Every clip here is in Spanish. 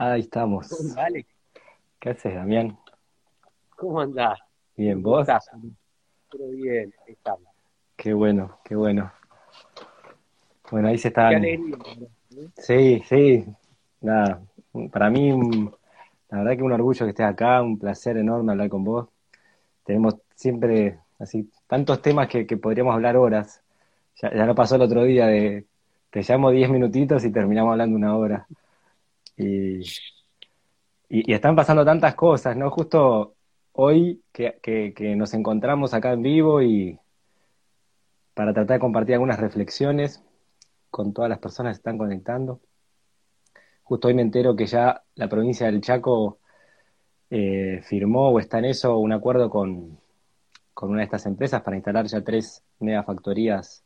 Ahí estamos. Vale. ¿Qué haces, Damián? ¿Cómo andás? Bien, ¿vos? estás? Pero bien, ahí estamos. Qué bueno, qué bueno. Bueno, ahí se están. Qué alegría. ¿no? Sí, sí. Nada, para mí, la verdad que un orgullo que estés acá, un placer enorme hablar con vos. Tenemos siempre así tantos temas que, que podríamos hablar horas. Ya, ya no pasó el otro día de te llamo 10 minutitos y terminamos hablando una hora. Y, y, están pasando tantas cosas, ¿no? Justo hoy que, que, nos encontramos acá en vivo y para tratar de compartir algunas reflexiones con todas las personas que están conectando. Justo hoy me entero que ya la provincia del Chaco eh, firmó o está en eso un acuerdo con, con una de estas empresas para instalar ya tres megafactorías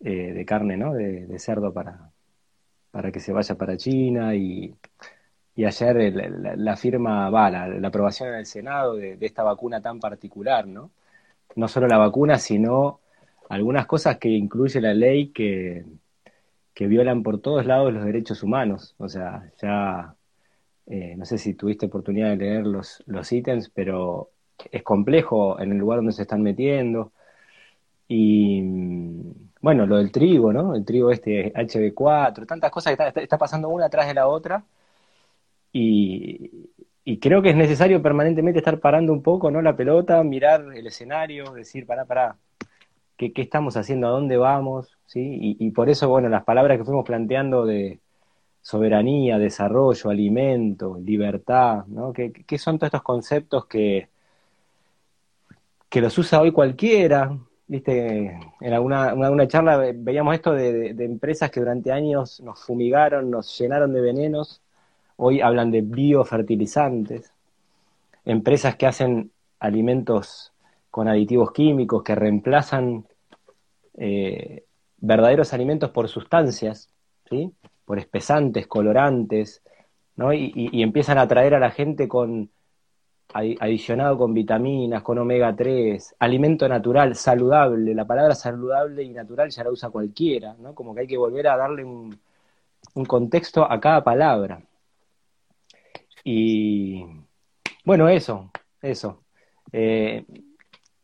eh, de carne, ¿no? De cerdo para, para que se vaya para China y, y ayer la, firma, va, la, aprobación en el Senado de, esta vacuna tan particular, ¿no? No solo la vacuna, sino algunas cosas que incluye la ley que, que violan por todos lados los derechos humanos. O sea, ya, eh, no sé si tuviste oportunidad de leer los, los ítems, pero es complejo en el lugar donde se están metiendo. Y bueno, lo del trigo, ¿no? El trigo este HB4, tantas cosas que está, pasando una atrás de la otra. Y, creo que es necesario permanentemente estar parando un poco, ¿no? La pelota, mirar el escenario, decir, pará, pará, ¿qué, qué estamos haciendo? ¿A dónde vamos? ¿Sí? Y, y por eso, bueno, las palabras que fuimos planteando de soberanía, desarrollo, alimento, libertad, ¿no? ¿Qué, qué son todos estos conceptos que, que los usa hoy cualquiera? ¿Viste? En alguna, una, charla ve- veíamos esto de, de- empresas que durante años nos fumigaron, nos llenaron de venenos, hoy hablan de biofertilizantes, empresas que hacen alimentos con aditivos químicos, que reemplazan eh, verdaderos alimentos por sustancias, ¿sí? Por espesantes, colorantes, ¿no? Y, y- empiezan a atraer a la gente con adicionado con vitaminas, con omega 3, alimento natural, saludable. La palabra saludable y natural ya la usa cualquiera, ¿no? Como que hay que volver a darle un, un contexto a cada palabra. Y bueno, eso, eso. Eh,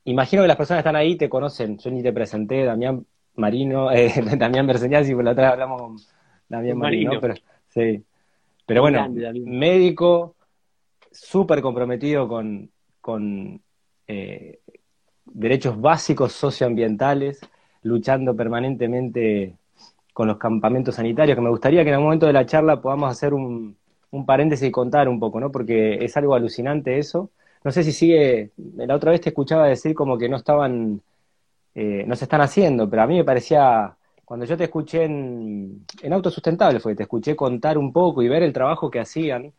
imagino que las personas que están ahí te conocen. Yo ni te presenté, Damián Marino, eh, Damián Berseñaz, por la otra hablamos con Damián Marino, Marino. pero sí. Pero bueno, Grande, médico, súper comprometido con, con eh, derechos básicos socioambientales, luchando permanentemente con los campamentos sanitarios, que me gustaría que en algún momento de la charla podamos hacer un, un paréntesis y contar un poco, ¿no? Porque es algo alucinante eso. No sé si sigue, la otra vez te escuchaba decir como que no estaban, eh, no se están haciendo, pero a mí me parecía, cuando yo te escuché en, en Autosustentable, fue, te escuché contar un poco y ver el trabajo que hacían,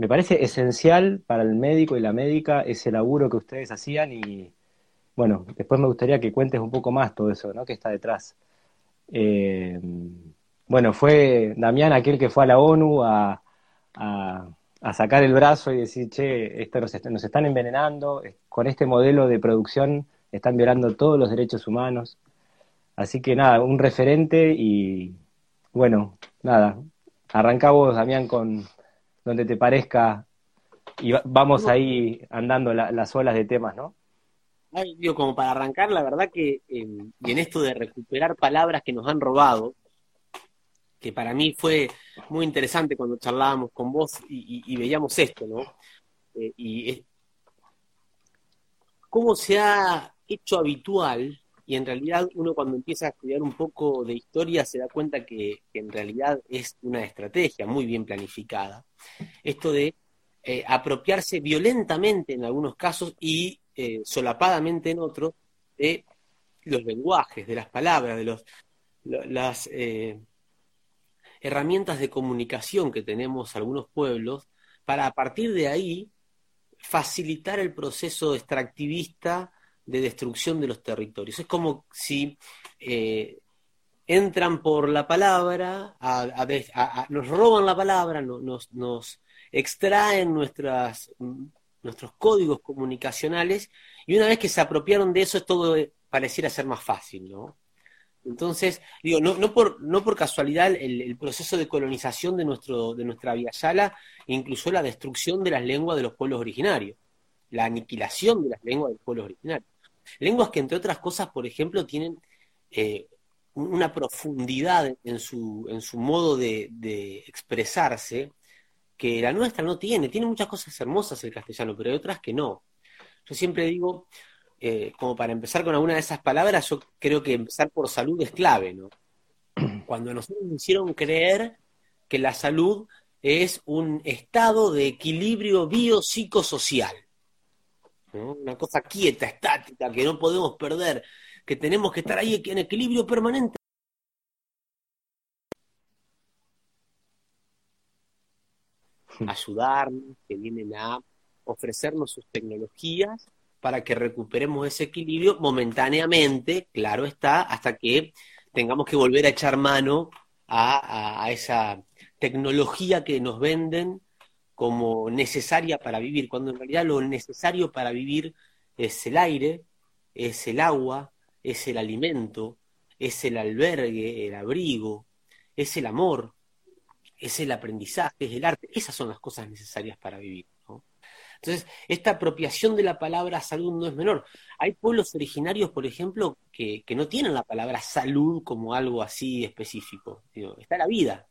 me parece esencial para el médico y la médica ese laburo que ustedes hacían y, bueno, después me gustaría que cuentes un poco más todo eso, ¿no? Que está detrás. Eh, bueno, fue Damián aquel que fue a la ONU a, a- sacar el brazo y decir, che, esto nos, est- nos están envenenando, con este modelo de producción están violando todos los derechos humanos. Así que nada, un referente y bueno, nada, arrancá vos, Damián, con donde te parezca y va- vamos ahí andando la- las olas de temas, ¿no? Ay, digo, como para arrancar, la verdad que, eh, y en esto de recuperar palabras que nos han robado, que para mí fue muy interesante cuando charlábamos con vos y, y- y veíamos esto, ¿no? Eh, y es- cómo se ha hecho habitual, y en realidad uno cuando empieza a estudiar un poco de historia se da cuenta que, que en realidad es una estrategia muy bien planificada, esto de eh, apropiarse violentamente en algunos casos y eh, solapadamente en otros de los lenguajes, de las palabras, de las eh, herramientas de comunicación que tenemos algunos pueblos, para a partir de ahí facilitar el proceso extractivista de destrucción de los territorios. Es como si eh, entran por la palabra, nos roban la palabra, no- nos, nos extraen nuestras, nuestros códigos comunicacionales y una vez que se apropiaron de eso, todo eh, pareciera ser más fácil, ¿no? Entonces, digo, no, no, por, no por casualidad el, proceso de colonización de, nuestro, de nuestra Via Yala incluyó la destrucción de las lenguas de los pueblos originarios, la aniquilación de las lenguas de los pueblos originarios. Lenguas que, entre otras cosas, por ejemplo, tienen eh, una profundidad en su, en su modo de, de, expresarse que la nuestra no tiene. Tiene muchas cosas hermosas el castellano, pero hay otras que no. Yo siempre digo, eh, como para empezar con alguna de esas palabras, yo creo que empezar por salud es clave, ¿no? Cuando nosotros nos hicieron creer que la salud es un estado de equilibrio biopsicosocial, ¿no? una cosa quieta, estática, que no podemos perder, que tenemos que estar ahí en equilibrio permanente. ayudarnos, que vienen a ofrecernos sus tecnologías para que recuperemos ese equilibrio momentáneamente, claro está, hasta que tengamos que volver a echar mano a, esa tecnología que nos venden como necesaria para vivir, cuando en realidad lo necesario para vivir es el aire, es el agua, es el alimento, es el albergue, el abrigo, es el amor, es el aprendizaje, es el arte. Esas son las cosas necesarias para vivir. Entonces, esta apropiación de la palabra salud no es menor. Hay pueblos originarios, por ejemplo, que, no tienen la palabra salud como algo así específico. está la vida.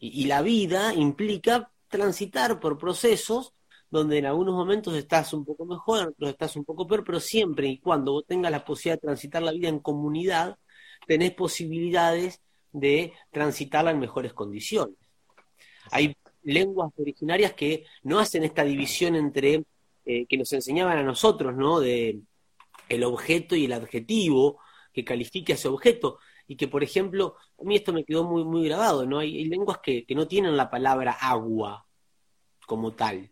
Y, la vida implica transitar por procesos donde en algunos momentos estás un poco mejor, en otros estás un poco peor, pero siempre y cuando vos tengas la posibilidad de transitar la vida en comunidad, tenés posibilidades de transitarla en mejores condiciones. Hay lenguas originarias que no hacen esta división entre eh, que nos enseñaban a nosotros, ¿no? De el objeto y el adjetivo que califique a ese objeto y que, por ejemplo, a mí esto me quedó muy, muy grabado, ¿no? Hay, lenguas que, no tienen la palabra agua como tal.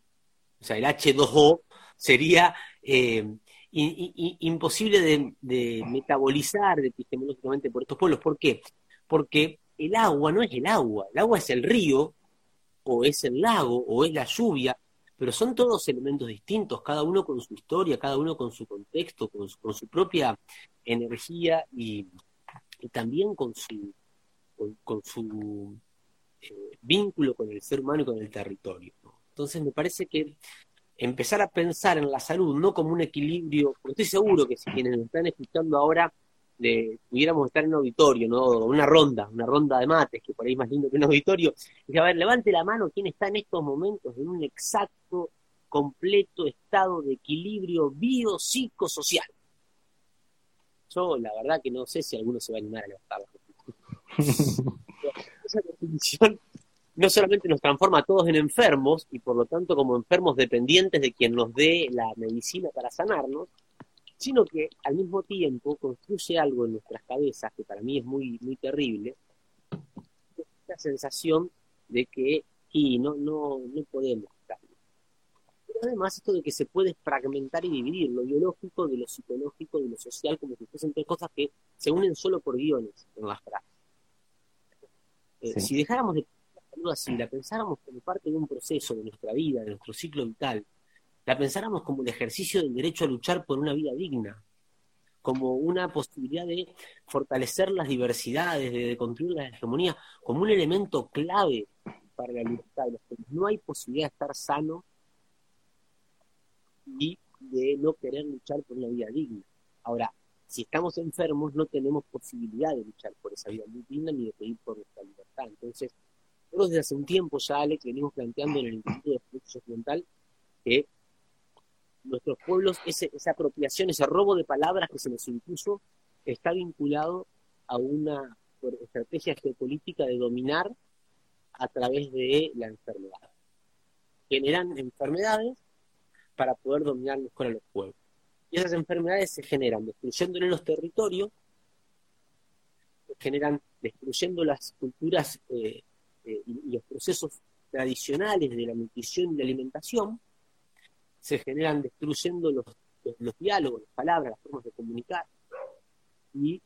O sea, el H2O sería eh, imposible de, de, metabolizar epistemológicamente por estos pueblos. ¿Por qué? Porque el agua no es el agua, el agua es el río o es el lago, o es la lluvia, pero son todos elementos distintos, cada uno con su historia, cada uno con su contexto, con su, propia energía y, también con su, con, su eh, vínculo con el ser humano y con el territorio. Entonces me parece que empezar a pensar en la salud no como un equilibrio, porque estoy seguro que si quienes nos están escuchando ahora de, pudiéramos estar en un auditorio, ¿no? Una ronda, una ronda de mates, que por ahí es más lindo que un auditorio. Y a ver, levante la mano quién está en estos momentos en un exacto, completo estado de equilibrio biopsicosocial. Yo, la verdad, que no sé si alguno se va a animar a levantar Esa definición no solamente nos transforma a todos en enfermos, y por lo tanto como enfermos dependientes de quien nos dé la medicina para sanarnos, sino que al mismo tiempo construye algo en nuestras cabezas que para mí es muy, muy terrible, esta sensación de que y no, no, no podemos además esto de que se puede fragmentar y dividir lo biológico de lo psicológico, de lo social, como si fuesen tres cosas que se unen solo por guiones en las frases. Eh, si dejáramos de pensar así, la pensáramos como parte de un proceso de nuestra vida, de nuestro ciclo vital, la pensáramos como el ejercicio del derecho a luchar por una vida digna, como una posibilidad de fortalecer las diversidades, de, construir la hegemonía, como un elemento clave para la libertad. No hay posibilidad de estar sano y de no querer luchar por una vida digna. Ahora, si estamos enfermos, no tenemos posibilidad de luchar por esa vida digna ni de pedir por nuestra libertad. Entonces, nosotros desde hace un tiempo ya, Alex, venimos planteando en el Instituto de Derecho Mental que nuestros pueblos, esa apropiación, ese robo de palabras que se nos impuso, está vinculado a una estrategia geopolítica de dominar a través de la enfermedad. Generan enfermedades para poder dominar mejor a los pueblos. Y esas enfermedades se generan destruyéndole los territorios, generan destruyendo las culturas eh, eh, y los procesos tradicionales de la nutrición y la alimentación, se generan destruyendo los, los, diálogos, las palabras, las formas de comunicar. Y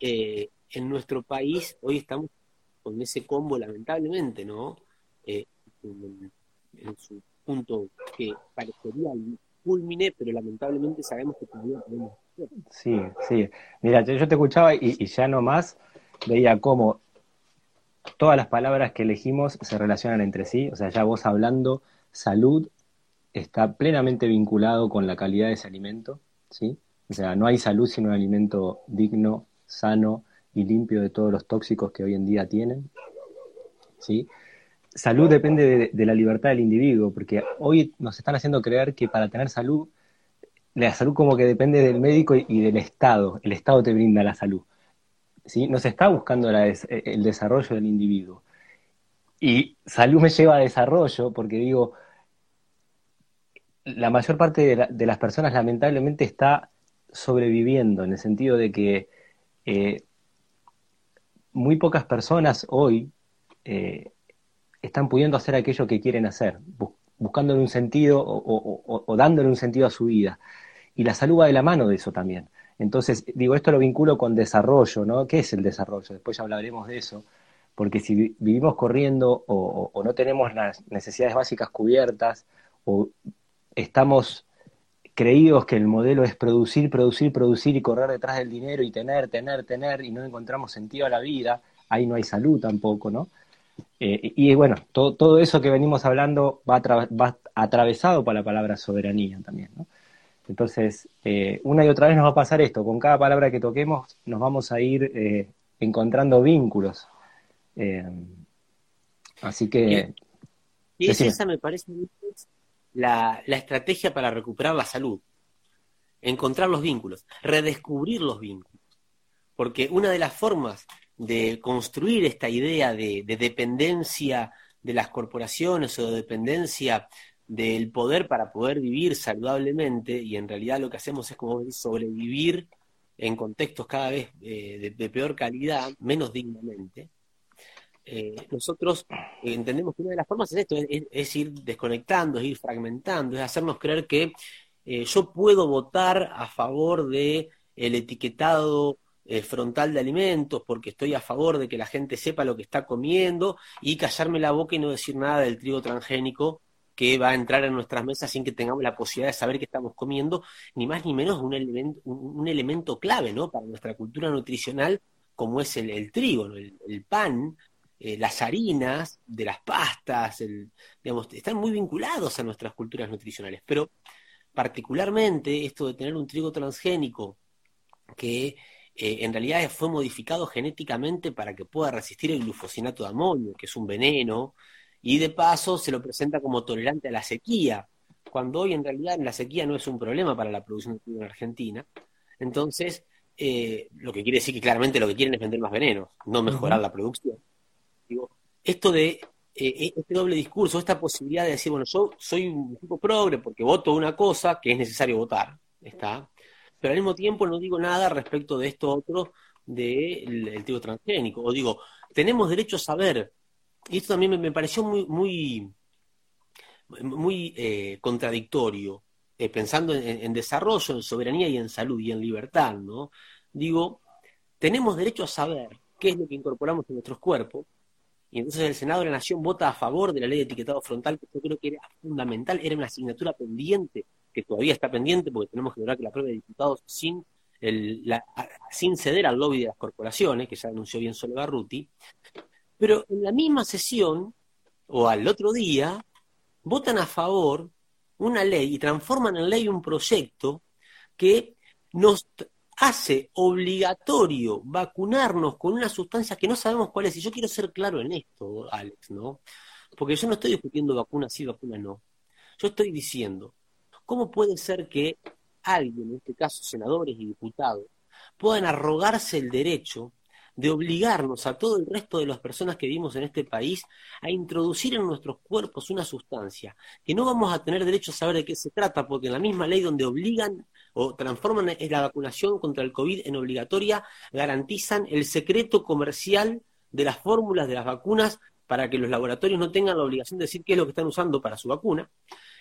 eh, en nuestro país hoy estamos con ese combo, lamentablemente, ¿no? Eh, en, su punto que parecería el culmine, pero lamentablemente sabemos que todavía tenemos Sí, sí. Mira, yo te escuchaba y, y ya nomás veía cómo todas las palabras que elegimos se relacionan entre sí. O sea, ya vos hablando salud está plenamente vinculado con la calidad de ese alimento, ¿sí? O sea, no hay salud sin un alimento digno, sano y limpio de todos los tóxicos que hoy en día tienen, ¿sí? Salud depende de, la libertad del individuo, porque hoy nos están haciendo creer que para tener salud, la salud como que depende del médico y, del Estado, el Estado te brinda la salud, ¿sí? Nos está buscando el desarrollo del individuo. Y salud me lleva a desarrollo, porque digo, la mayor parte de, las personas lamentablemente está sobreviviendo, en el sentido de que eh, muy pocas personas hoy eh, están pudiendo hacer aquello que quieren hacer, buscándole un sentido o, dándole un sentido a su vida. Y la salud va de la mano de eso también. Entonces, digo, esto lo vinculo con desarrollo, ¿no? ¿Qué es el desarrollo? Después ya hablaremos de eso, porque si vivimos corriendo o no tenemos las necesidades básicas cubiertas, o estamos creídos que el modelo es producir, producir, producir y correr detrás del dinero y tener, tener, tener y no encontramos sentido a la vida, ahí no hay salud tampoco, ¿no? Eh, y bueno, todo, eso que venimos hablando va, va, atravesado por la palabra soberanía también, ¿no? Entonces, eh, una y otra vez nos va a pasar esto, con cada palabra que toquemos nos vamos a ir eh, encontrando vínculos. así que... Y, esa me parece la, estrategia para recuperar la salud. Encontrar los vínculos, redescubrir los vínculos. Porque una de las formas de construir esta idea de, dependencia de las corporaciones o de dependencia del poder para poder vivir saludablemente, y en realidad lo que hacemos es como sobrevivir en contextos cada vez eh, de, peor calidad, menos dignamente, eh, nosotros entendemos que una de las formas es esto, es, ir desconectando, es ir fragmentando, es hacernos creer que eh, yo puedo votar a favor de el etiquetado eh, frontal de alimentos porque estoy a favor de que la gente sepa lo que está comiendo y callarme la boca y no decir nada del trigo transgénico que va a entrar en nuestras mesas sin que tengamos la posibilidad de saber qué estamos comiendo, ni más ni menos un elemento, un, elemento clave ¿no? para nuestra cultura nutricional como es el, trigo, el, pan, eh, las harinas, de las pastas, digamos, están muy vinculados a nuestras culturas nutricionales. Pero particularmente esto de tener un trigo transgénico que eh, en realidad fue modificado genéticamente para que pueda resistir el glufosinato de amonio, que es un veneno, y de paso se lo presenta como tolerante a la sequía, cuando hoy en realidad la sequía no es un problema para la producción de trigo en Argentina. Entonces, eh, lo que quiere decir que claramente lo que quieren es vender más venenos, no mejorar la producción esto de eh, este doble discurso, esta posibilidad de decir, bueno, yo soy un tipo progre porque voto una cosa que es necesario votar, ¿está? Pero al mismo tiempo no digo nada respecto de esto otro del tipo transgénico. O digo, tenemos derecho a saber, y esto también me, pareció muy, muy, eh, contradictorio, pensando en, en, desarrollo, en soberanía y en salud y en libertad, ¿no? Digo, tenemos derecho a saber qué es lo que incorporamos en nuestros cuerpos, y entonces el Senado de la Nación vota a favor de la ley de etiquetado frontal, que yo creo que era fundamental, era una asignatura pendiente, que todavía está pendiente porque tenemos que lograr que la prueba de diputados sin, sin ceder al lobby de las corporaciones, que ya anunció bien Solo Garruti, pero en la misma sesión, o al otro día, votan a favor una ley y transforman en ley un proyecto que nos hace obligatorio vacunarnos con una sustancia que no sabemos cuál es. Y yo quiero ser claro en esto, Alex, ¿no? Porque yo no estoy discutiendo vacuna sí, vacuna no. Yo estoy diciendo, ¿cómo puede ser que alguien, en este caso senadores y diputados, puedan arrogarse el derecho de obligarnos a todo el resto de las personas que vivimos en este país a introducir en nuestros cuerpos una sustancia que no vamos a tener derecho a saber de qué se trata, porque en la misma ley donde obligan o transforman la vacunación contra el COVID en obligatoria, garantizan el secreto comercial de las fórmulas de las vacunas para que los laboratorios no tengan la obligación de decir qué es lo que están usando para su vacuna.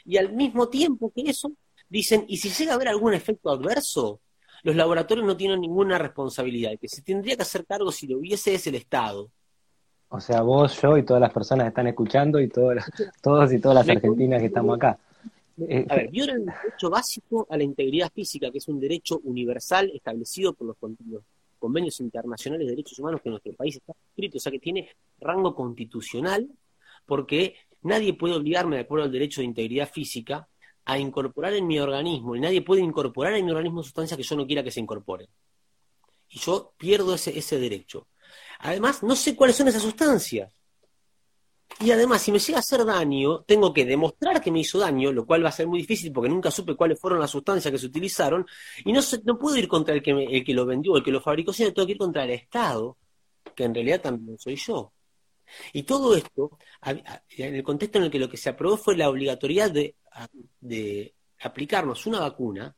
Y al mismo tiempo que eso, dicen, ¿y si llega a haber algún efecto adverso? Los laboratorios no tienen ninguna responsabilidad, que se tendría que hacer cargo si lo hubiese es el Estado. O sea, vos, yo y todas las personas que están escuchando y todos y todas las argentinas que estamos acá. eh, a ver, violan el derecho básico a la integridad física, que es un derecho universal establecido por los, convenios internacionales de derechos humanos que nuestro país está escrito, o sea que tiene rango constitucional, porque nadie puede obligarme, de acuerdo al derecho de integridad física, a incorporar en mi organismo, y nadie puede incorporar en mi organismo sustancias que yo no quiera que se incorporen. Y yo pierdo ese, ese derecho. Además, no sé cuáles son esas sustancias. Y además, si me llega a hacer daño, tengo que demostrar que me hizo daño, lo cual va a ser muy difícil porque nunca supe cuáles fueron las sustancias que se utilizaron. Y no, no puedo ir contra el que, el que lo vendió, el que lo fabricó, sino tengo que ir contra el Estado, que en realidad también soy yo. Y todo esto, en el contexto en el que lo que se aprobó fue la obligatoriedad de, de aplicarnos una vacuna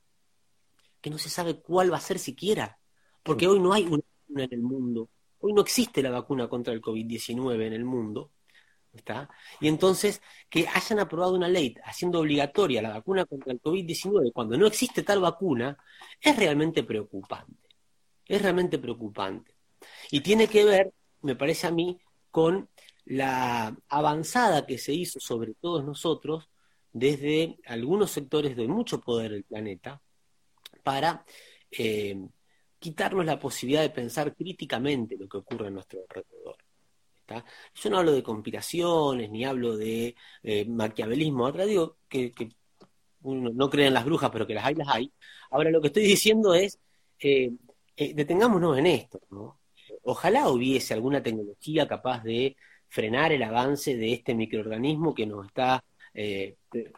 que no se sabe cuál va a ser siquiera, porque hoy no hay una vacuna en el mundo, hoy no existe la vacuna contra el COVID-19 en el mundo, ¿Está? Y entonces, que hayan aprobado una ley haciendo obligatoria la vacuna contra el COVID-19 cuando no existe tal vacuna, es realmente preocupante. Es realmente preocupante. Y tiene que ver, me parece a mí, con la avanzada que se hizo sobre todos nosotros desde algunos sectores de mucho poder del planeta para eh, quitarnos la posibilidad de pensar críticamente lo que ocurre a nuestro alrededor. Yo no hablo de conspiraciones, ni hablo de eh, maquiavelismo, otra digo que, uno no cree en las brujas, pero que las hay, las hay. Ahora lo que estoy diciendo es, eh, eh, detengámonos en esto, Ojalá hubiese alguna tecnología capaz de frenar el avance de este microorganismo que nos está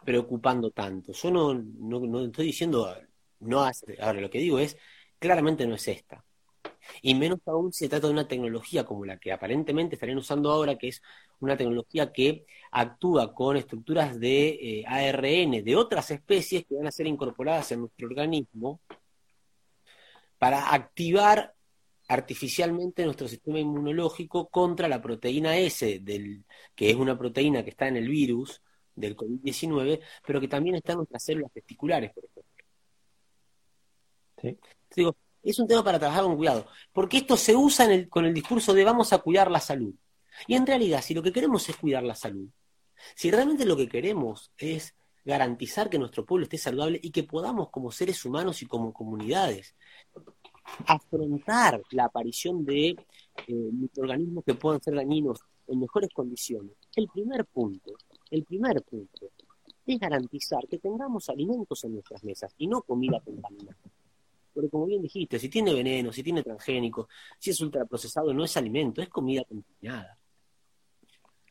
preocupando tanto. Yo no, no, estoy diciendo, no ahora lo que digo es, claramente no es esta. Y menos aún se trata de una tecnología como la que aparentemente estarían usando ahora, que es una tecnología que actúa con estructuras de eh, ARN de otras especies que van a ser incorporadas en nuestro organismo para activar artificialmente nuestro sistema inmunológico contra la proteína S, del, que es una proteína que está en el virus del COVID-19, pero que también está en nuestras células testiculares, por ejemplo. ¿Sí? Digo, es un tema para trabajar con cuidado, porque esto se usa con el discurso de vamos a cuidar la salud. Y en realidad, si lo que queremos es cuidar la salud, si realmente lo que queremos es garantizar que nuestro pueblo esté saludable y que podamos como seres humanos y como comunidades afrontar la aparición de eh, microorganismos que puedan ser dañinos en mejores condiciones, el primer punto, el primer punto es garantizar que tengamos alimentos en nuestras mesas y no comida contaminada. Porque como bien dijiste, si tiene veneno, si tiene transgénicos, si es ultraprocesado, no es alimento, es comida contaminada.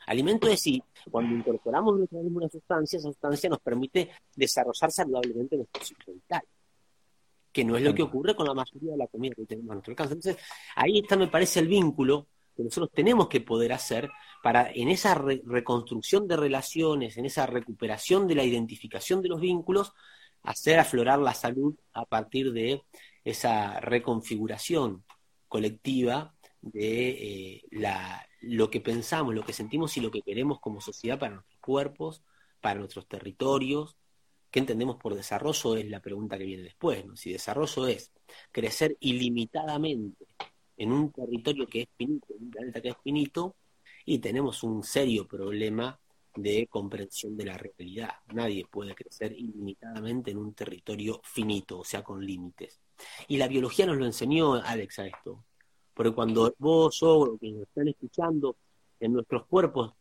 Alimento es si cuando incorporamos nuestra una sustancia, esa sustancia nos permite desarrollar saludablemente nuestro ciclo vital, que no es lo que ocurre con la mayoría de la comida que tenemos a nuestro alcance. Entonces, ahí está, me parece, el vínculo que nosotros tenemos que poder hacer para en esa reconstrucción de relaciones, en esa recuperación de la identificación de los vínculos, hacer aflorar la salud a partir de esa reconfiguración colectiva de eh, la, lo que pensamos, lo que sentimos y lo que queremos como sociedad para nuestros cuerpos, para nuestros territorios. ¿Qué entendemos por desarrollo? Es la pregunta que viene después. ¿no? Si desarrollo es crecer ilimitadamente en un territorio que es finito, en un planeta que es finito, y tenemos un serio problema de comprensión de la realidad. Nadie puede crecer ilimitadamente en un territorio finito, o sea, con límites. Y la biología nos lo enseñó, Alex, a esto. Porque cuando vos, o quienes nos están escuchando, en nuestros cuerpos,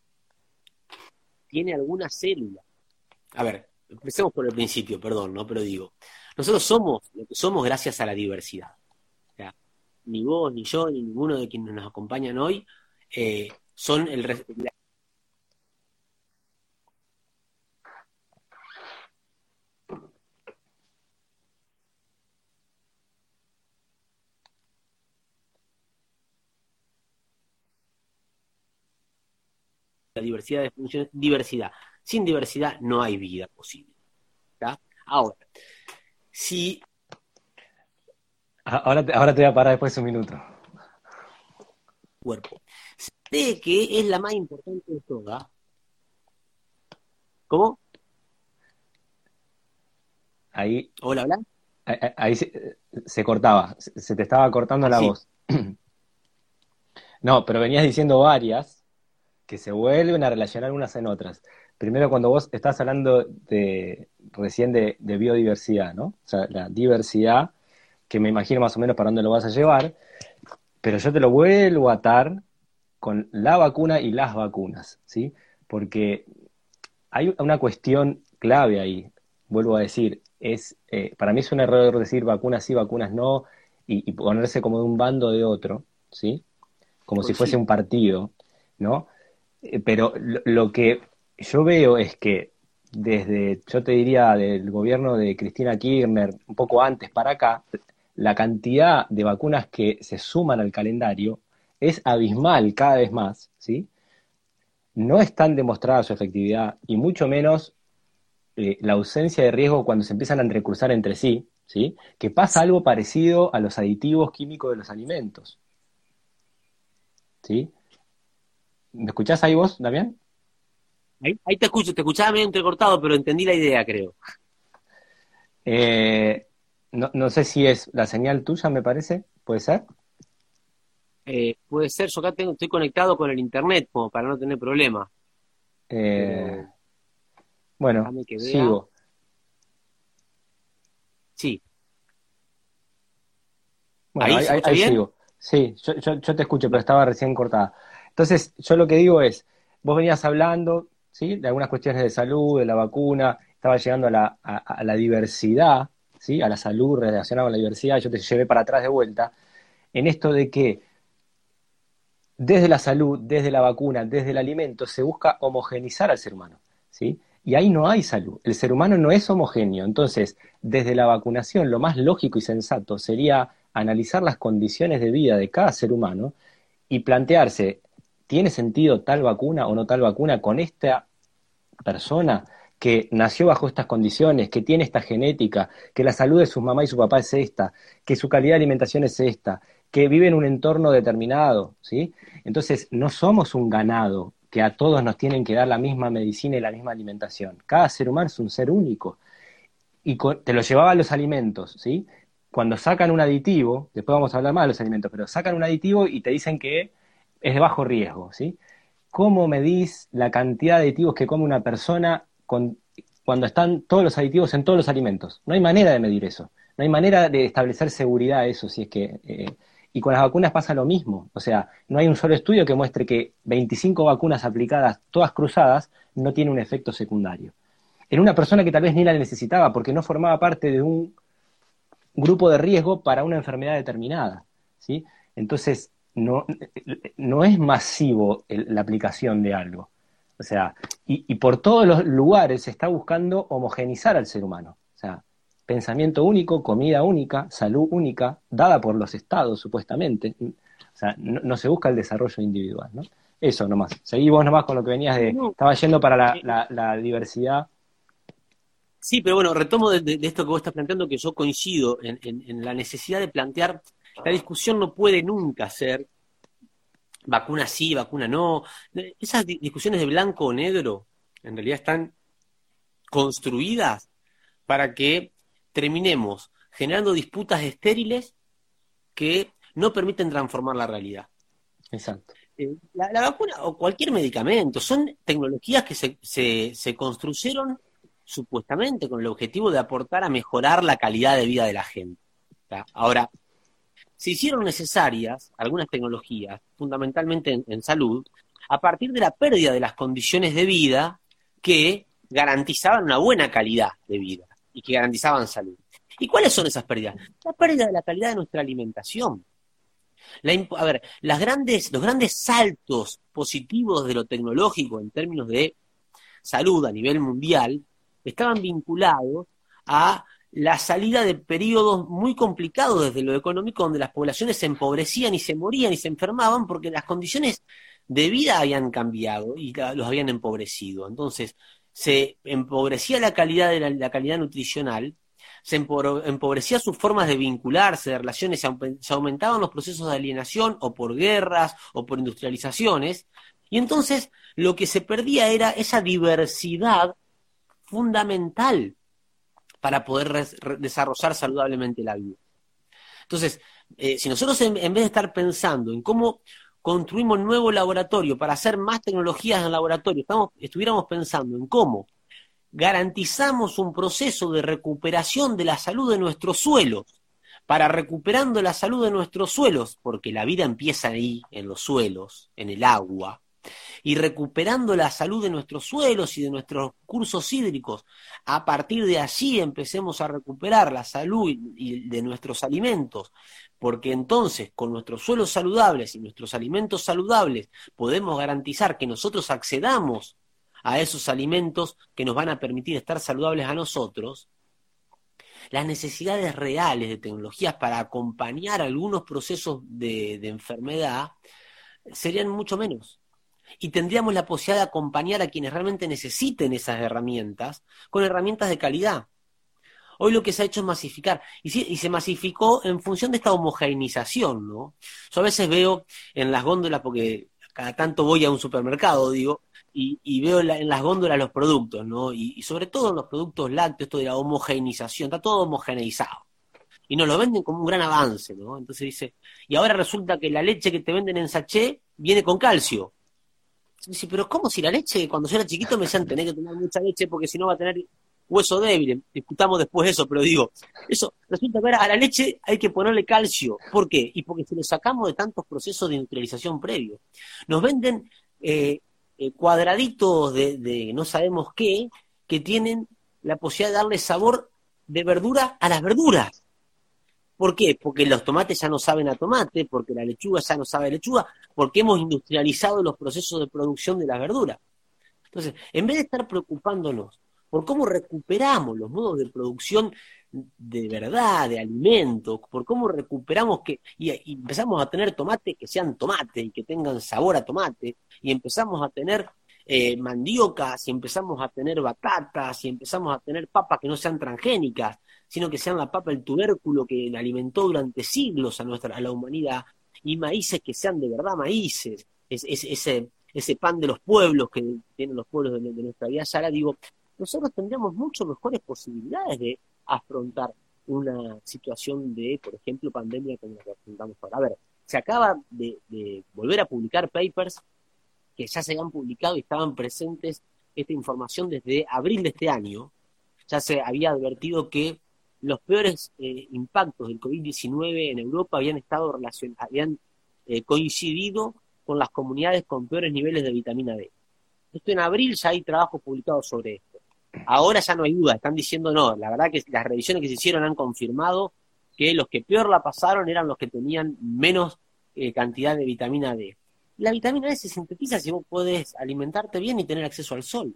tiene alguna célula. A ver, empecemos por el principio, perdón, ¿no? Pero digo, nosotros somos lo que somos gracias a la diversidad. Ni vos, ni yo, ni ninguno de quienes nos acompañan hoy eh, son el, la diversidad de funciones, diversidad. Sin diversidad no hay vida posible. Ahora, si... Ahora te, ahora te voy a parar después de un minuto. Cuerpo. Sé que es la más importante de todas. ¿Cómo? Ahí. Hola, hola. Ahí, se, cortaba, se, te estaba cortando la voz. No, pero venías diciendo varias que se vuelven a relacionar unas en otras. Primero, cuando vos estás hablando de recién de, biodiversidad, ¿no? O sea, la diversidad, que me imagino más o menos para dónde lo vas a llevar, pero yo te lo vuelvo a atar con la vacuna y las vacunas, ¿sí? Porque hay una cuestión clave ahí, vuelvo a decir, es, eh, para mí es un error decir vacunas sí, vacunas no, y, ponerse como de un bando de otro, ¿sí? Como pues si fuese un partido, ¿no? Eh, pero lo, que yo veo es que desde, yo te diría, del gobierno de Cristina Kirchner, un poco antes para acá, la cantidad de vacunas que se suman al calendario es abismal cada vez más, ¿sí? No están demostrada su efectividad y mucho menos eh, la ausencia de riesgo cuando se empiezan a entrecruzar entre sí, ¿sí? Que pasa algo parecido a los aditivos químicos de los alimentos, ¿sí? ¿Me escuchás ahí vos, Damián? Ahí, ahí te escucho, te escuchaba medio entrecortado, pero entendí la idea, creo. Eh, no, no, sé si es la señal tuya, me parece, ¿puede ser? Eh, puede ser, yo acá tengo, estoy conectado con el internet como para no tener problema. Eh, bueno, sigo. Sí. Bueno, ahí, ahí, sigo. Sí, yo, yo, te escucho, pero estaba recién cortada. Entonces, yo lo que digo es, vos venías hablando, De algunas cuestiones de salud, de la vacuna, estaba llegando a la, a, la diversidad, ¿sí? A la salud relacionada con la diversidad, yo te llevé para atrás de vuelta, en esto de que desde la salud, desde la vacuna, desde el alimento, se busca homogenizar al ser humano, ¿sí? Y ahí no hay salud. El ser humano no es homogéneo. Entonces, desde la vacunación, lo más lógico y sensato sería analizar las condiciones de vida de cada ser humano y plantearse ¿tiene sentido tal vacuna o no tal vacuna con esta persona que nació bajo estas condiciones, que tiene esta genética, que la salud de su mamá y su papá es esta, que su calidad de alimentación es esta, que vive en un entorno determinado, ¿sí? Entonces, no somos un ganado que a todos nos tienen que dar la misma medicina y la misma alimentación. Cada ser humano es un ser único. Y te lo llevaba a los alimentos, ¿sí? Cuando sacan un aditivo, después vamos a hablar más de los alimentos, pero sacan un aditivo y te dicen que es de bajo riesgo, ¿sí? ¿Cómo medís la cantidad de aditivos que come una persona cuando están todos los aditivos en todos los alimentos? No hay manera de medir eso. No hay manera de establecer seguridad a eso, si es que... Eh, y con las vacunas pasa lo mismo. O sea, no hay un solo estudio que muestre que 25 vacunas aplicadas, todas cruzadas, no tiene un efecto secundario. En una persona que tal vez ni la necesitaba porque no formaba parte de un grupo de riesgo para una enfermedad determinada. ¿sí? Entonces, no, no es masivo la aplicación de algo. O sea, y, por todos los lugares se está buscando homogenizar al ser humano. O sea, pensamiento único, comida única, salud única, dada por los estados, supuestamente. O sea, no, se busca el desarrollo individual, ¿no? Eso nomás. Seguí vos nomás con lo que venías de... Estaba yendo para la, diversidad. Sí, pero bueno, retomo de, esto que vos estás planteando, que yo coincido en la necesidad de plantear la discusión no puede nunca ser vacuna sí, vacuna no. Esas discusiones de blanco o negro en realidad están construidas para que terminemos generando disputas estériles que no permiten transformar la realidad. Exacto. Eh, la, vacuna o cualquier medicamento son tecnologías que se, se, se construyeron supuestamente con el objetivo de aportar a mejorar la calidad de vida de la gente. Ahora, se hicieron necesarias algunas tecnologías, fundamentalmente en, salud, a partir de la pérdida de las condiciones de vida que garantizaban una buena calidad de vida y que garantizaban salud. ¿Y cuáles son esas pérdidas? La pérdida de la calidad de nuestra alimentación. a ver, los grandes saltos positivos de lo tecnológico en términos de salud a nivel mundial estaban vinculados a la salida de periodos muy complicados desde lo económico, donde las poblaciones se empobrecían y se morían y se enfermaban porque las condiciones de vida habían cambiado y los habían empobrecido. Entonces, se empobrecía la calidad de la, calidad nutricional, se empobrecía sus formas de vincularse, de relaciones, se aumentaban los procesos de alienación o por guerras o por industrializaciones, y entonces lo que se perdía era esa diversidad fundamental para poder desarrollar saludablemente la vida. Entonces, eh, si nosotros en, vez de estar pensando en cómo, construimos nuevo laboratorio para hacer más tecnologías en el laboratorio, estuviéramos pensando en cómo garantizamos un proceso de recuperación de la salud de nuestros suelos, para recuperando la salud de nuestros suelos, porque la vida empieza ahí, en los suelos, en el agua, y recuperando la salud de nuestros suelos y de nuestros cursos hídricos, a partir de allí empecemos a recuperar la salud de nuestros alimentos, porque entonces con nuestros suelos saludables y nuestros alimentos saludables podemos garantizar que nosotros accedamos a esos alimentos que nos van a permitir estar saludables a nosotros, las necesidades reales de tecnologías para acompañar algunos procesos de, enfermedad serían mucho menos y tendríamos la posibilidad de acompañar a quienes realmente necesiten esas herramientas con herramientas de calidad. Hoy lo que se ha hecho es masificar, y, se masificó en función de esta homogeneización, ¿no? Yo a veces veo en las góndolas, porque cada tanto voy a un supermercado, digo, y, veo en, las góndolas los productos, ¿no? Y, sobre todo en los productos lácteos, esto de la homogeneización, está todo homogeneizado. Y nos lo venden como un gran avance, ¿no? Entonces dice, y ahora resulta que la leche que te venden en sachet viene con calcio. Dice, pero ¿cómo si la leche, cuando yo era chiquito me decían tener que tomar mucha leche porque si no va a tener hueso débil? Discutamos después eso, pero digo, eso, resulta que a la leche hay que ponerle calcio. ¿Por qué? Y porque se lo sacamos de tantos procesos de industrialización previos. Nos venden eh, eh, cuadraditos de no sabemos qué que tienen la posibilidad de darle sabor de verdura a las verduras. ¿Por qué? Porque los tomates ya no saben a tomate, porque la lechuga ya no sabe a lechuga, porque hemos industrializado los procesos de producción de las verduras. Entonces, en vez de estar preocupándonos por cómo recuperamos los modos de producción de verdad, de alimentos, por cómo recuperamos que, y, empezamos a tener tomates que sean tomates y que tengan sabor a tomate, y empezamos a tener eh, mandiocas, y empezamos a tener batatas, y empezamos a tener papas que no sean transgénicas, sino que sean la papa, el tubérculo que alimentó durante siglos a, nuestra, a la humanidad, y maíces que sean de verdad maíces, ese, ese pan de los pueblos que tienen los pueblos de, nuestra vida Sara, digo, nosotros tendríamos mucho mejores posibilidades de afrontar una situación de, por ejemplo, pandemia como la que afrontamos ahora. A ver, se acaba de, de volver a publicar papers que ya se habían publicado y estaban presentes esta información desde abril de este año. Ya se había advertido que los peores eh, impactos del COVID-19 en Europa habían estado habían eh, coincidido con las comunidades con peores niveles de vitamina D. Esto en abril ya hay trabajos publicados sobre esto. Ahora ya no hay duda, están diciendo no, la verdad que las revisiones que se hicieron han confirmado que los que peor la pasaron eran los que tenían menos eh, cantidad de vitamina D. La vitamina D se sintetiza si vos podés alimentarte bien y tener acceso al sol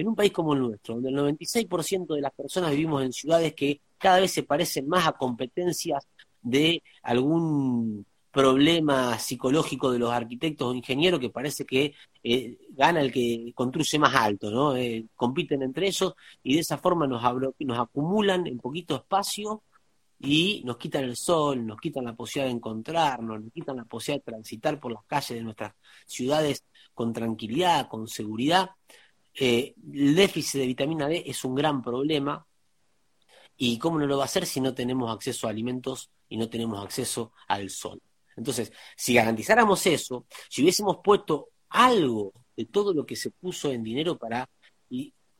en un país como el nuestro, donde el 96% de las personas vivimos en ciudades que cada vez se parecen más a competencias de algún problema psicológico de los arquitectos o ingenieros que parece que eh, gana el que construye más alto, ¿no? Eh, compiten entre ellos y de esa forma nos, nos acumulan en poquito espacio y nos quitan el sol, nos quitan la posibilidad de encontrarnos, nos quitan la posibilidad de transitar por las calles de nuestras ciudades con tranquilidad, con seguridad. Eh, el déficit de vitamina D es un gran problema. ¿Y cómo no lo va a hacer si no tenemos acceso a alimentos y no tenemos acceso al sol? Entonces, si garantizáramos eso, si hubiésemos puesto algo de todo lo que se puso en dinero para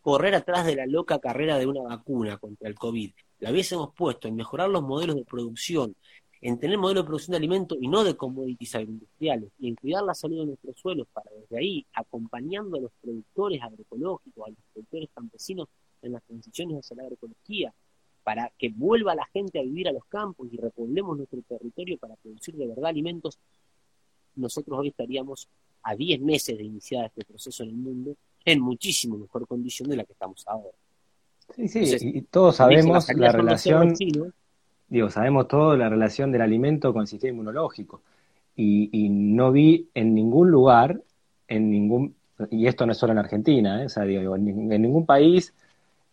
correr atrás de la loca carrera de una vacuna contra el COVID, lo hubiésemos puesto en mejorar los modelos de producción, en tener modelos de producción de alimentos y no de commodities agroindustriales, y en cuidar la salud de nuestros suelos para desde ahí, acompañando a los productores agroecológicos, a los productores campesinos en las transiciones hacia la agroecología, para que vuelva la gente a vivir a los campos y repoblemos nuestro territorio para producir de verdad alimentos, nosotros hoy estaríamos a 10 meses de iniciar este proceso en el mundo en muchísimo mejor condición de la que estamos ahora. Sí, sí, y todos sabemos la relación digo, sabemos todo la relación del alimento con el sistema inmunológico. Y, no vi en ningún lugar, en ningún, y esto no es solo en Argentina, ¿eh? o sea, digo, en, ningún país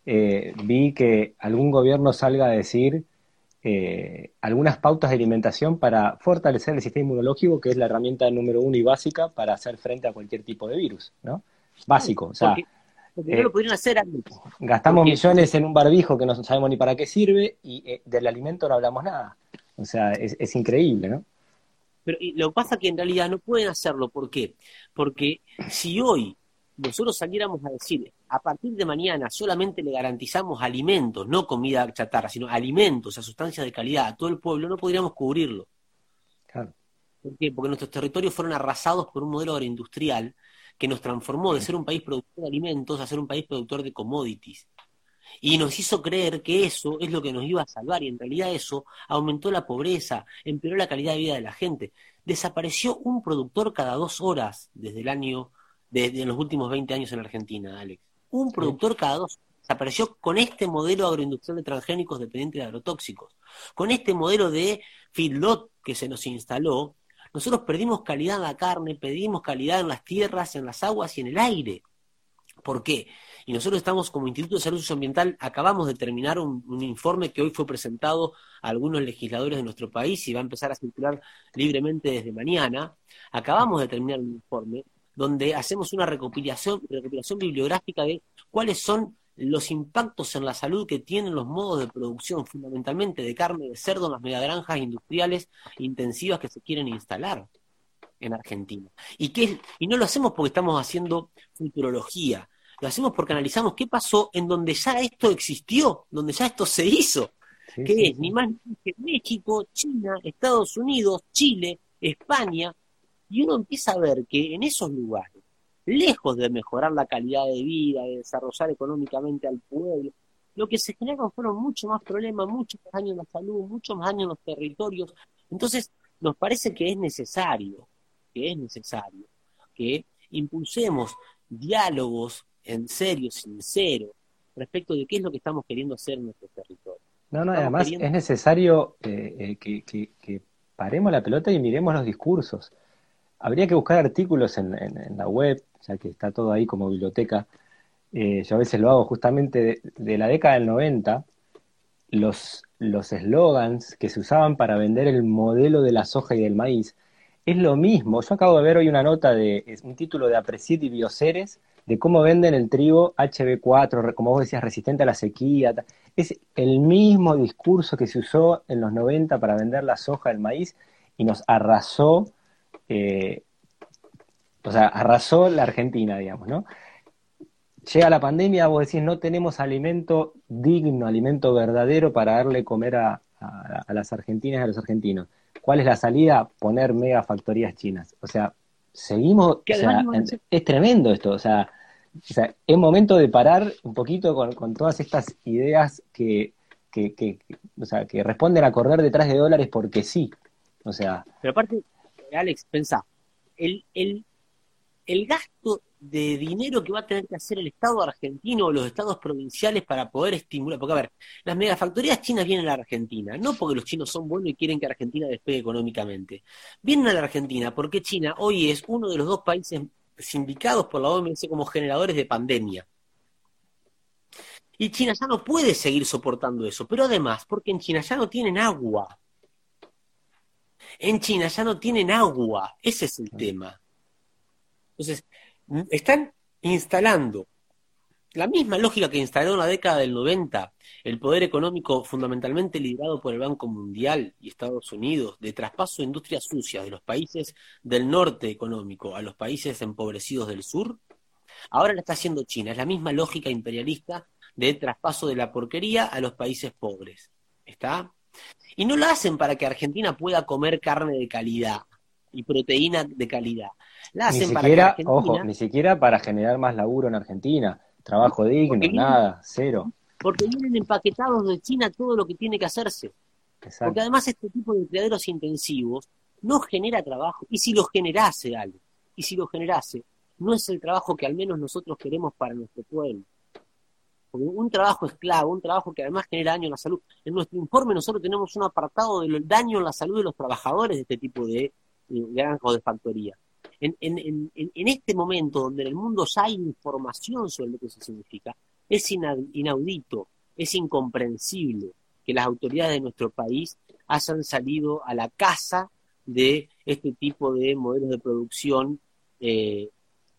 eh, vi que algún gobierno salga a decir eh, algunas pautas de alimentación para fortalecer el sistema inmunológico, que es la herramienta número uno y básica para hacer frente a cualquier tipo de virus, ¿no? Básico, o sea, lo podrían hacer Gastamos millones en un barbijo que no sabemos ni para qué sirve y eh, del alimento no hablamos nada. O sea, es, increíble, ¿no? Pero lo que pasa es que en realidad no pueden hacerlo. ¿Por qué? Porque si hoy nosotros saliéramos a decir, a partir de mañana solamente le garantizamos alimentos, no comida chatarra, sino alimentos, a sustancias de calidad a todo el pueblo, no podríamos cubrirlo. Claro. ¿Por qué? Porque nuestros territorios fueron arrasados por un modelo agroindustrial que nos transformó de ser un país productor de alimentos a ser un país productor de commodities. Y nos hizo creer que eso es lo que nos iba a salvar, y en realidad eso aumentó la pobreza, empeoró la calidad de vida de la gente. Desapareció un productor cada dos horas desde el año, desde los últimos 20 años en Argentina, Alex. Un productor cada dos desapareció con este modelo agroindustrial de transgénicos dependientes de agrotóxicos. Con este modelo de feedlot que se nos instaló, nosotros perdimos calidad en la carne, perdimos calidad en las tierras, en las aguas y en el aire. ¿Por qué? Y nosotros estamos como Instituto de Salud Socioambiental, acabamos de terminar un, informe que hoy fue presentado a algunos legisladores de nuestro país y va a empezar a circular libremente desde mañana. Acabamos de terminar un informe donde hacemos una recopilación, recopilación bibliográfica de cuáles son los impactos en la salud que tienen los modos de producción, fundamentalmente de carne de cerdo en las megagranjas industriales intensivas que se quieren instalar en Argentina. Y, que, y no lo hacemos porque estamos haciendo futurología, lo hacemos porque analizamos qué pasó en donde ya esto existió, donde ya esto se hizo, que es ni más ni que México, China, Estados Unidos, Chile, España, y uno empieza a ver que en esos lugares, lejos de mejorar la calidad de vida, de desarrollar económicamente al pueblo, lo que se generaron fueron mucho más problemas, muchos más daños en la salud, muchos más daños en los territorios. Entonces, nos parece que es necesario, que es necesario que impulsemos diálogos en serio, sincero, respecto de qué es lo que estamos queriendo hacer en nuestro territorio. No, no, además es necesario eh, eh, que, paremos la pelota y miremos los discursos. Habría que buscar artículos en, la web, ya que está todo ahí como biblioteca. Eh, yo a veces lo hago justamente de, la década del 90, los los eslogans que se usaban para vender el modelo de la soja y del maíz, es lo mismo. Yo acabo de ver hoy una nota de un título de Aprecid y Bioceres de cómo venden el trigo HB4, como vos decías, resistente a la sequía. Es el mismo discurso que se usó en los 90 para vender la soja, el maíz, y nos arrasó, eh, o sea, arrasó la Argentina, digamos, ¿no? Llega la pandemia, vos decís, no tenemos alimento digno, alimento verdadero para darle comer a, las argentinas y a los argentinos. ¿Cuál es la salida? Poner mega factorías chinas. O sea, seguimos, es tremendo esto, o sea, o sea, es momento de parar un poquito con, todas estas ideas que, que, que, o sea, que responden a correr detrás de dólares porque sí. O sea. Pero aparte, Alex, pensá, el, el, el gasto de dinero que va a tener que hacer el Estado argentino o los estados provinciales para poder estimular. Porque, a ver, las megafactorías chinas vienen a la Argentina, no porque los chinos son buenos y quieren que Argentina despegue económicamente. Vienen a la Argentina porque China hoy es uno de los dos países sindicados por la OMS como generadores de pandemia. Y China ya no puede seguir soportando eso, pero además, porque en China ya no tienen agua. En China ya no tienen agua, ese es el tema. Entonces, están instalando la misma lógica que instaló en la década del 90 el poder económico fundamentalmente liderado por el Banco Mundial y Estados Unidos de traspaso de industrias sucias de los países del norte económico a los países empobrecidos del sur, ahora la está haciendo China. Es la misma lógica imperialista de traspaso de la porquería a los países pobres. ¿Está? Y no lo hacen para que Argentina pueda comer carne de calidad y proteína de calidad. La hacen para que Argentina... Ojo, ni siquiera para generar más laburo en Argentina Trabajo digno, nada, cero. Porque vienen empaquetados de China todo lo que tiene que hacerse. Porque además este tipo de criaderos intensivos no genera trabajo. Y si lo generase algo, y si lo generase, no es el trabajo que al menos nosotros queremos para nuestro pueblo. Un trabajo esclavo, un trabajo que además genera daño en la salud. En nuestro informe nosotros tenemos un apartado del daño en la salud de los trabajadores de este tipo de, de granja o de factoría en, este momento donde en el mundo ya hay información sobre lo que eso significa, es inaudito, es incomprensible que las autoridades de nuestro país hayan salido a la casa de este tipo de modelos de producción eh,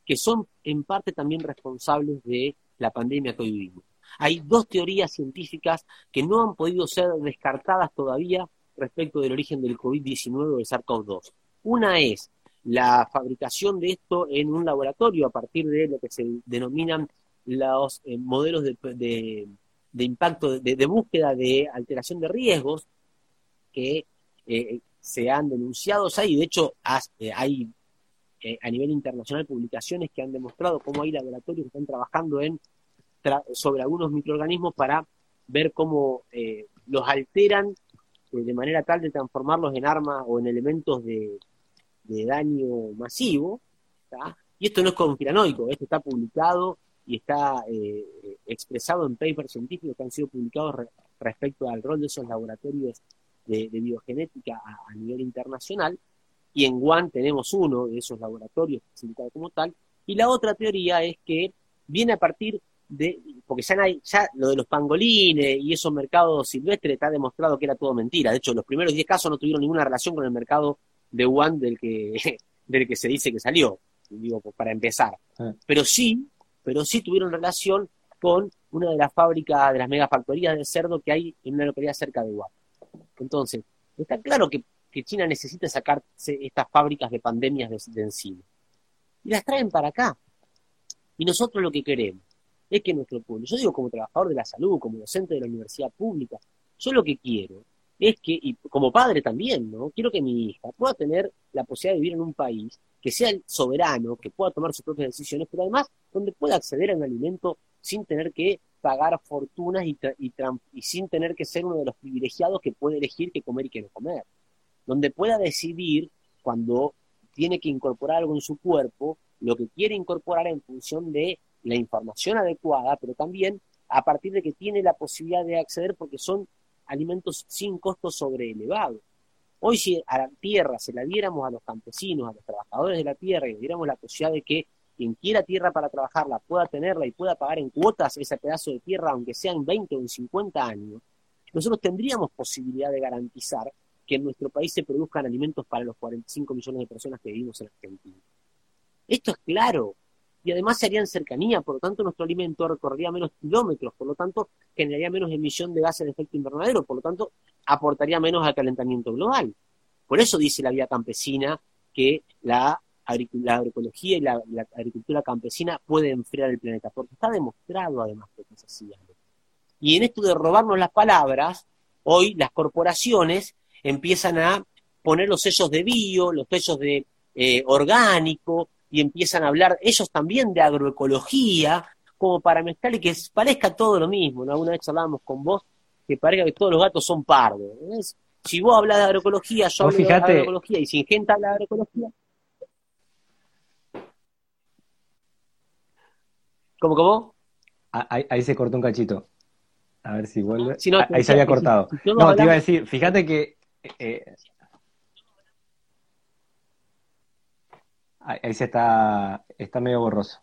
que son en parte también responsables de la pandemia que hoy vivimos. Hay dos teorías científicas que no han podido ser descartadas todavía respecto del origen del COVID-19 o del SARS-CoV-2. Una es la fabricación de esto en un laboratorio a partir de lo que se denominan los eh, modelos de, impacto, de, búsqueda de alteración de riesgos que eh, se han denunciado ahí. De hecho, eh, hay a nivel internacional publicaciones que han demostrado cómo hay laboratorios que están trabajando en sobre algunos microorganismos para ver cómo los alteran de manera tal de transformarlos en armas o en elementos de, de daño masivo. Y esto no es conspiranoico, esto está publicado y está eh, expresado en papers científicos que han sido publicados respecto al rol de esos laboratorios de, biogenética a, nivel internacional. Y en Wuhan tenemos uno de esos laboratorios clasificado como tal. Y la otra teoría es que viene a partir de, porque ya, hay, ya lo de los pangolines y esos mercados silvestres está demostrado que era todo mentira. De hecho, los primeros 10 casos no tuvieron ninguna relación con el mercado de Wuhan del que, del que se dice que salió, digo, pues, para empezar. Pero sí, pero sí tuvieron relación con una de las fábricas, de las megafactorías de cerdo que hay en una localidad cerca de Wuhan. Entonces, está claro que, China necesita sacar estas fábricas de pandemias de, de encima. Y las traen para acá. Y nosotros lo que queremos es que nuestro pueblo, yo digo como trabajador de la salud, como docente de la universidad pública, yo lo que quiero es que, y como padre también, ¿no? Quiero que mi hija pueda tener la posibilidad de vivir en un país que sea soberano, que pueda tomar sus propias decisiones, pero además donde pueda acceder a un alimento sin tener que pagar fortunas y, y, sin tener que ser uno de los privilegiados que puede elegir qué comer y qué no comer. Donde pueda decidir cuando tiene que incorporar algo en su cuerpo, lo que quiere incorporar en función de la información adecuada, pero también a partir de que tiene la posibilidad de acceder porque son alimentos sin costo sobre elevado. Hoy si a la tierra se la diéramos a los campesinos, a los trabajadores de la tierra y diéramos la posibilidad de que quien quiera tierra para trabajarla pueda tenerla y pueda pagar en cuotas ese pedazo de tierra, aunque sean 20 o en 50 años, nosotros tendríamos posibilidad de garantizar que en nuestro país se produzcan alimentos para los 45 millones de personas que vivimos en Argentina. Esto es claro, y además se haría en cercanía, por lo tanto nuestro alimento recorrería menos kilómetros, por lo tanto generaría menos emisión de gases de efecto invernadero, por lo tanto aportaría menos al calentamiento global. Por eso dice la vía campesina que la, agroecología y la, agricultura campesina puede enfriar el planeta, porque está demostrado además que es así. Y en esto de robarnos las palabras, hoy las corporaciones empiezan a poner los sellos de bio, los sellos de eh, orgánico, y empiezan a hablar ellos también de agroecología, como para mezclar y que parezca todo lo mismo. ¿no? Alguna vez hablábamos con vos que parezca que todos los gatos son pardos. Si vos hablas de agroecología, yo hablo de agroecología, y si gente habla de agroecología. ¿Cómo, cómo? Ah, ahí, se cortó un cachito. A ver si vuelve. Ah, ahí se había cortado. no, te iba a decir, fíjate que eh, Ahí, se está, está medio borroso.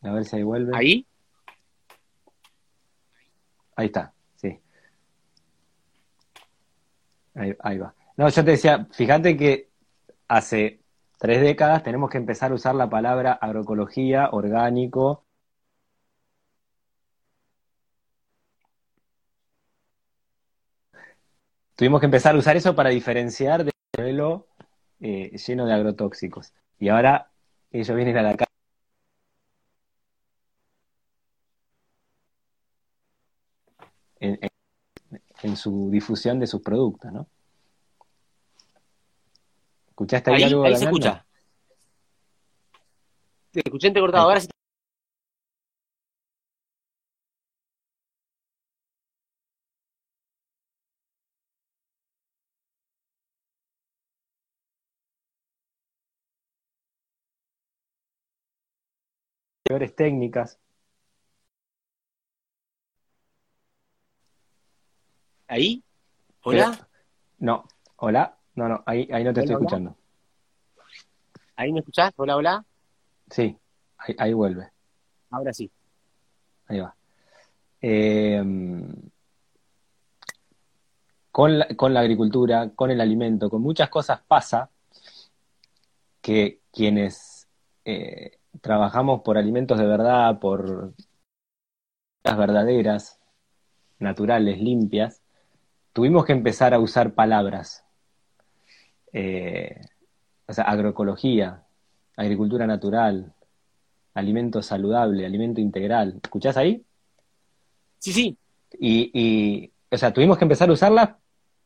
A ver si ahí vuelve. ¿Ahí? Ahí está, sí. Ahí, va. No, yo te decía, fíjate que hace tres décadas tenemos que empezar a usar la palabra agroecología, orgánico. Tuvimos que empezar a usar eso para diferenciar del suelo eh, lleno de agrotóxicos. Y ahora ellos vienen a la casa. En, su difusión de sus productos, ¿no? ¿Escuchaste ahí, algo? Ahí se escucha. Te escuché entrecortado. Ahora sí peores técnicas. ¿Ahí? ¿Hola? no, hola. No, no, ahí, ahí no te estoy escuchando. ¿Ahí me escuchás? Hola, hola. Sí, ahí, vuelve. Ahora sí. Ahí va. Em, con, la, con la agricultura, con el alimento, con muchas cosas pasa que quienes eh, trabajamos por alimentos de verdad, por las verdaderas, naturales, limpias, tuvimos que empezar a usar palabras. Eh, o sea, agroecología, agricultura natural, alimento saludable, alimento integral. ¿Escuchás ahí? Sí, sí. Y, y, o sea, tuvimos que empezar a usarlas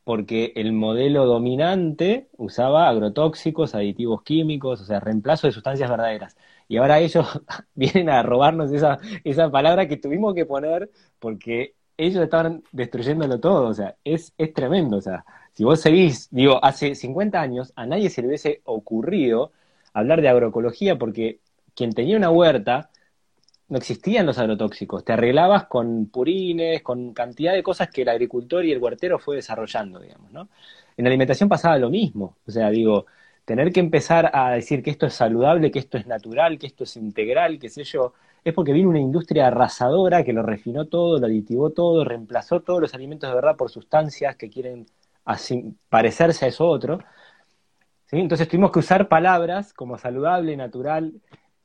porque el modelo dominante usaba agrotóxicos, aditivos químicos, o sea, reemplazo de sustancias verdaderas. Y ahora ellos vienen a robarnos esa, esa palabra que tuvimos que poner porque ellos estaban destruyéndolo todo, o sea, es, es tremendo, o sea, si vos seguís, digo, hace 50 años a nadie se le hubiese ocurrido hablar de agroecología porque quien tenía una huerta no existían los agrotóxicos, te arreglabas con purines, con cantidad de cosas que el agricultor y el huertero fue desarrollando, digamos, ¿no? En la alimentación pasaba lo mismo, o sea, digo, tener que empezar a decir que esto es saludable, que esto es natural, que esto es integral, qué sé yo, es porque vino una industria arrasadora que lo refinó todo, lo aditivó todo, reemplazó todos los alimentos de verdad por sustancias que quieren parecerse a eso otro. ¿sí? Entonces tuvimos que usar palabras como saludable, natural,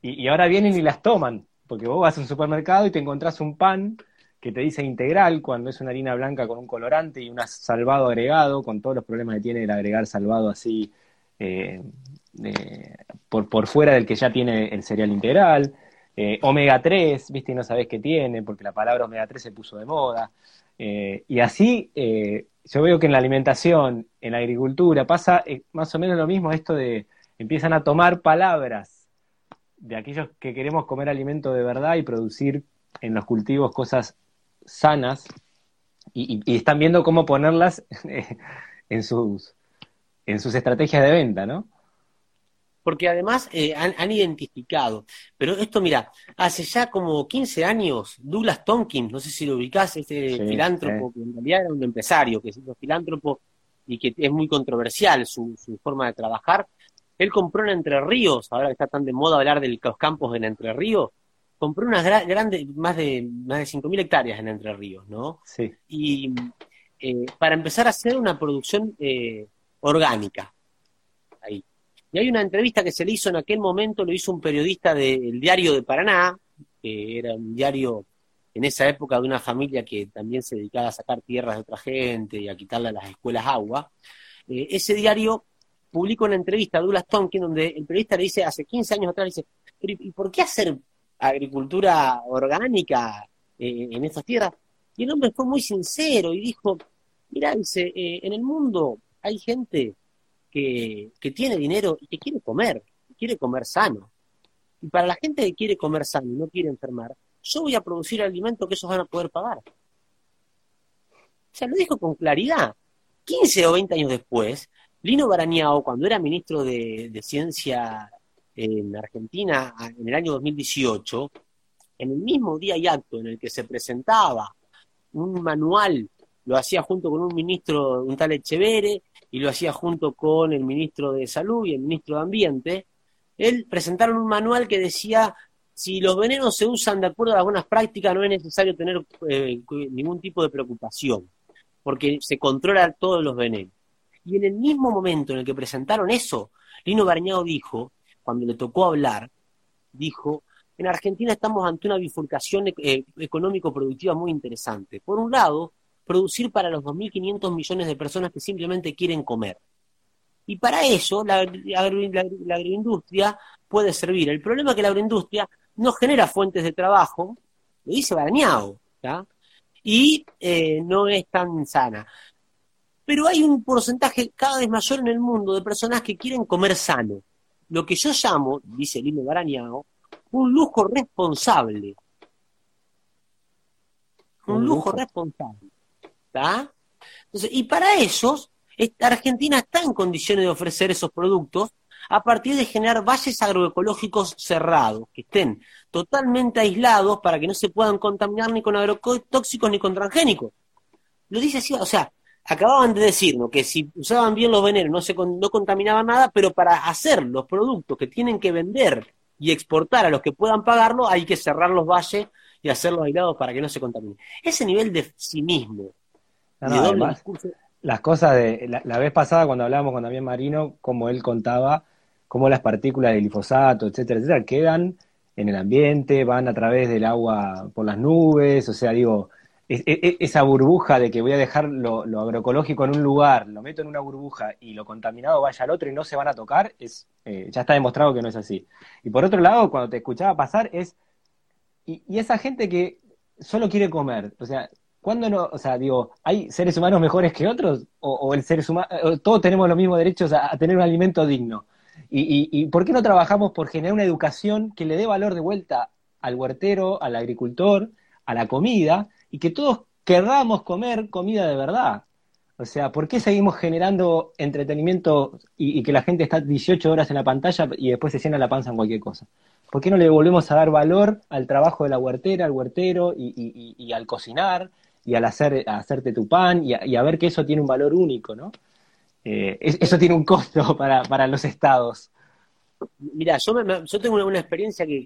y, ahora vienen y las toman, porque vos vas a un supermercado y te encontrás un pan que te dice integral cuando es una harina blanca con un colorante y un salvado agregado, con todos los problemas que tiene el agregar salvado así eh, eh, por, por fuera del que ya tiene el cereal integral. Eh, omega 3, viste, y no sabés qué tiene, porque la palabra omega 3 se puso de moda. y así yo veo que en la alimentación, en la agricultura, pasa más o menos lo mismo esto de empiezan a tomar palabras de aquellos que queremos comer alimento de verdad y producir en los cultivos cosas sanas y, están viendo cómo ponerlas en sus en sus estrategias de venta, ¿no? porque además eh, han, identificado. Pero esto, mira, hace ya como 15 años, Douglas Tompkins, no sé si lo ubicás, este filántropo, que en realidad era un empresario, que es un filántropo y que es muy controversial su, forma de trabajar. Él compró en Entre Ríos, ahora que está tan de moda hablar de los campos en Entre Ríos, compró unas grandes, más de, más de 5.000 hectáreas en Entre Ríos, ¿no? Sí. Y eh, para empezar a hacer una producción eh, orgánica. Y hay una entrevista que se le hizo en aquel momento, lo hizo un periodista del Diario de Paraná, que era un diario en esa época de una familia que también se dedicaba a sacar tierras de otra gente y a quitarle a las escuelas agua. Eh, ese diario publicó una entrevista a Douglas Tonkin donde el periodista le dice, hace 15 años atrás, dice, ¿y por qué hacer agricultura orgánica eh, en estas tierras? Y el hombre fue muy sincero y dijo, mira, dice, eh, en el mundo hay gente que, tiene dinero y que quiere comer, quiere comer sano. Y para la gente que quiere comer sano y no quiere enfermar, yo voy a producir alimento que ellos van a poder pagar. O sea, lo dijo con claridad. 15 o 20 años después, Lino Barañao, cuando era ministro de, de Ciencia en Argentina en el año 2018, en el mismo día y acto en el que se presentaba un manual, lo hacía junto con un ministro, un tal Echevere, y lo hacía junto con el ministro de Salud y el ministro de Ambiente, él presentaron un manual que decía si los venenos se usan de acuerdo a las buenas prácticas no es necesario tener eh, ningún tipo de preocupación, porque se controla todos los venenos. Y en el mismo momento en el que presentaron eso, Lino Barñao dijo, cuando le tocó hablar, dijo, en Argentina estamos ante una bifurcación eh, económico-productiva muy interesante. Por un lado, producir para los 2.500 millones de personas que simplemente quieren comer. Y para eso la, agroindustria puede servir. El problema es que la agroindustria no genera fuentes de trabajo, lo dice Barañao, y eh, no es tan sana. Pero hay un porcentaje cada vez mayor en el mundo de personas que quieren comer sano. Lo que yo llamo, dice Lino Barañao, un lujo responsable. Un, lujo responsable. Entonces, y para esos, Argentina está en condiciones de ofrecer esos productos a partir de generar valles agroecológicos cerrados, que estén totalmente aislados para que no se puedan contaminar ni con agrotóxicos ni con transgénicos. Lo dice así, o sea, acababan de decirnos que si usaban bien los venenos no, se no contaminaban nada, pero para hacer los productos que tienen que vender y exportar a los que puedan pagarlo, hay que cerrar los valles y hacerlos aislados para que no se contaminen. Ese nivel de cinismo las cosas de la, vez pasada cuando hablábamos con Damián Marino, como él contaba, cómo las partículas de glifosato, etcétera, etcétera, quedan en el ambiente, van a través del agua por las nubes, o sea, digo, esa burbuja de que voy a dejar lo, agroecológico en un lugar, lo meto en una burbuja y lo contaminado vaya al otro y no se van a tocar, es eh, ya está demostrado que no es así. Y por otro lado, cuando te escuchaba pasar, es. Y, esa gente que solo quiere comer, o sea, ¿cuándo no? O sea, digo, ¿hay seres humanos mejores que otros? ¿O, el seres humano, todos tenemos los mismos derechos a, tener un alimento digno? Y, y, por qué no trabajamos por generar una educación que le dé valor de vuelta al huertero, al agricultor, a la comida, y que todos querramos comer comida de verdad. O sea, ¿por qué seguimos generando entretenimiento y, que la gente está 18 horas en la pantalla y después se llena la panza en cualquier cosa? ¿Por qué no le volvemos a dar valor al trabajo de la huertera, al huertero y, al cocinar y al hacer, hacerte tu pan y a, ver que eso tiene un valor único, ¿no? Eh, eso tiene un costo para, para los estados. Mira, yo, yo tengo una, experiencia que,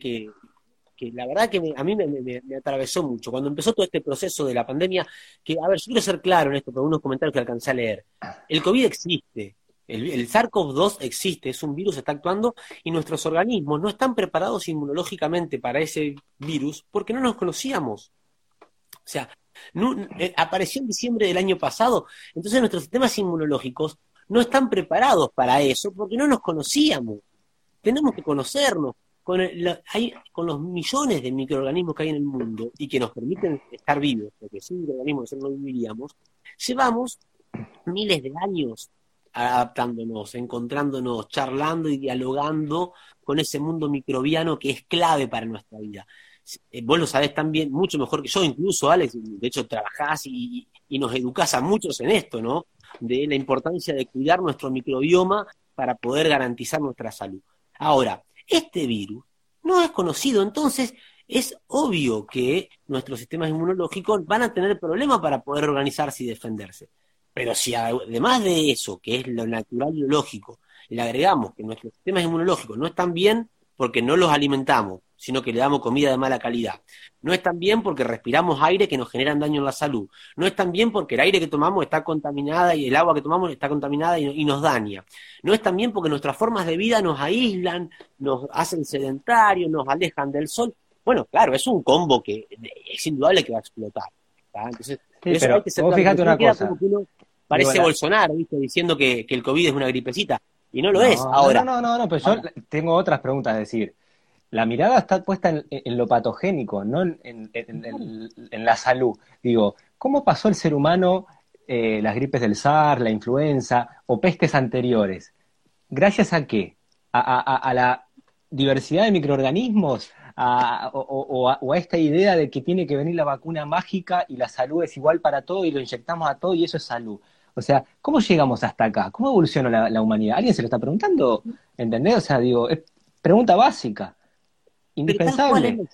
que la verdad que a mí me, atravesó mucho. Cuando empezó todo este proceso de la pandemia, que, a ver, yo quiero ser claro en esto, por unos comentarios que alcancé a leer. El COVID existe, el, el SARS-CoV-2 existe, es un virus, está actuando, y nuestros organismos no están preparados inmunológicamente para ese virus porque no nos conocíamos. O sea, eh, apareció en diciembre del año pasado, entonces nuestros sistemas inmunológicos no están preparados para eso porque no nos conocíamos. Tenemos que conocernos con, hay, con los millones de microorganismos que hay en el mundo y que nos permiten estar vivos, porque sin microorganismos no viviríamos, llevamos miles de años adaptándonos, encontrándonos, charlando y dialogando con ese mundo microbiano que es clave para nuestra vida. Eh, vos lo sabés también, mucho mejor que yo, incluso, Alex, de hecho trabajás y, nos educás a muchos en esto, ¿no? De la importancia de cuidar nuestro microbioma para poder garantizar nuestra salud. Ahora, este virus no es conocido, entonces es obvio que nuestros sistemas inmunológicos van a tener problemas para poder organizarse y defenderse. Pero si además de eso, que es lo natural y lo lógico, le agregamos que nuestros sistemas inmunológicos no están bien porque no los alimentamos, sino que le damos comida de mala calidad. No es tan bien porque respiramos aire que nos generan daño en la salud. No es tan bien porque el aire que tomamos está contaminada y el agua que tomamos está contaminada y, nos daña. No es tan bien porque nuestras formas de vida nos aíslan, nos hacen sedentarios, nos alejan del sol. Bueno, claro, es un combo que es indudable que va a explotar. Entonces, pero fíjate una cosa. parece Bolsonaro, diciendo que, el COVID es una gripecita. Y no lo es. Ahora. No, no, no, no, pero yo tengo otras preguntas a decir la mirada está puesta en, lo patogénico, no en, la salud. Digo, ¿cómo pasó el ser humano eh, las gripes del SARS, la influenza o pestes anteriores? ¿Gracias a qué? ¿A, la diversidad de microorganismos? o, a, esta idea de que tiene que venir la vacuna mágica y la salud es igual para todo y lo inyectamos a todo y eso es salud. O sea, ¿cómo llegamos hasta acá? ¿Cómo evolucionó la, la humanidad? ¿Alguien se lo está preguntando? ¿Entendés? O sea, digo, es pregunta básica. Indispensable.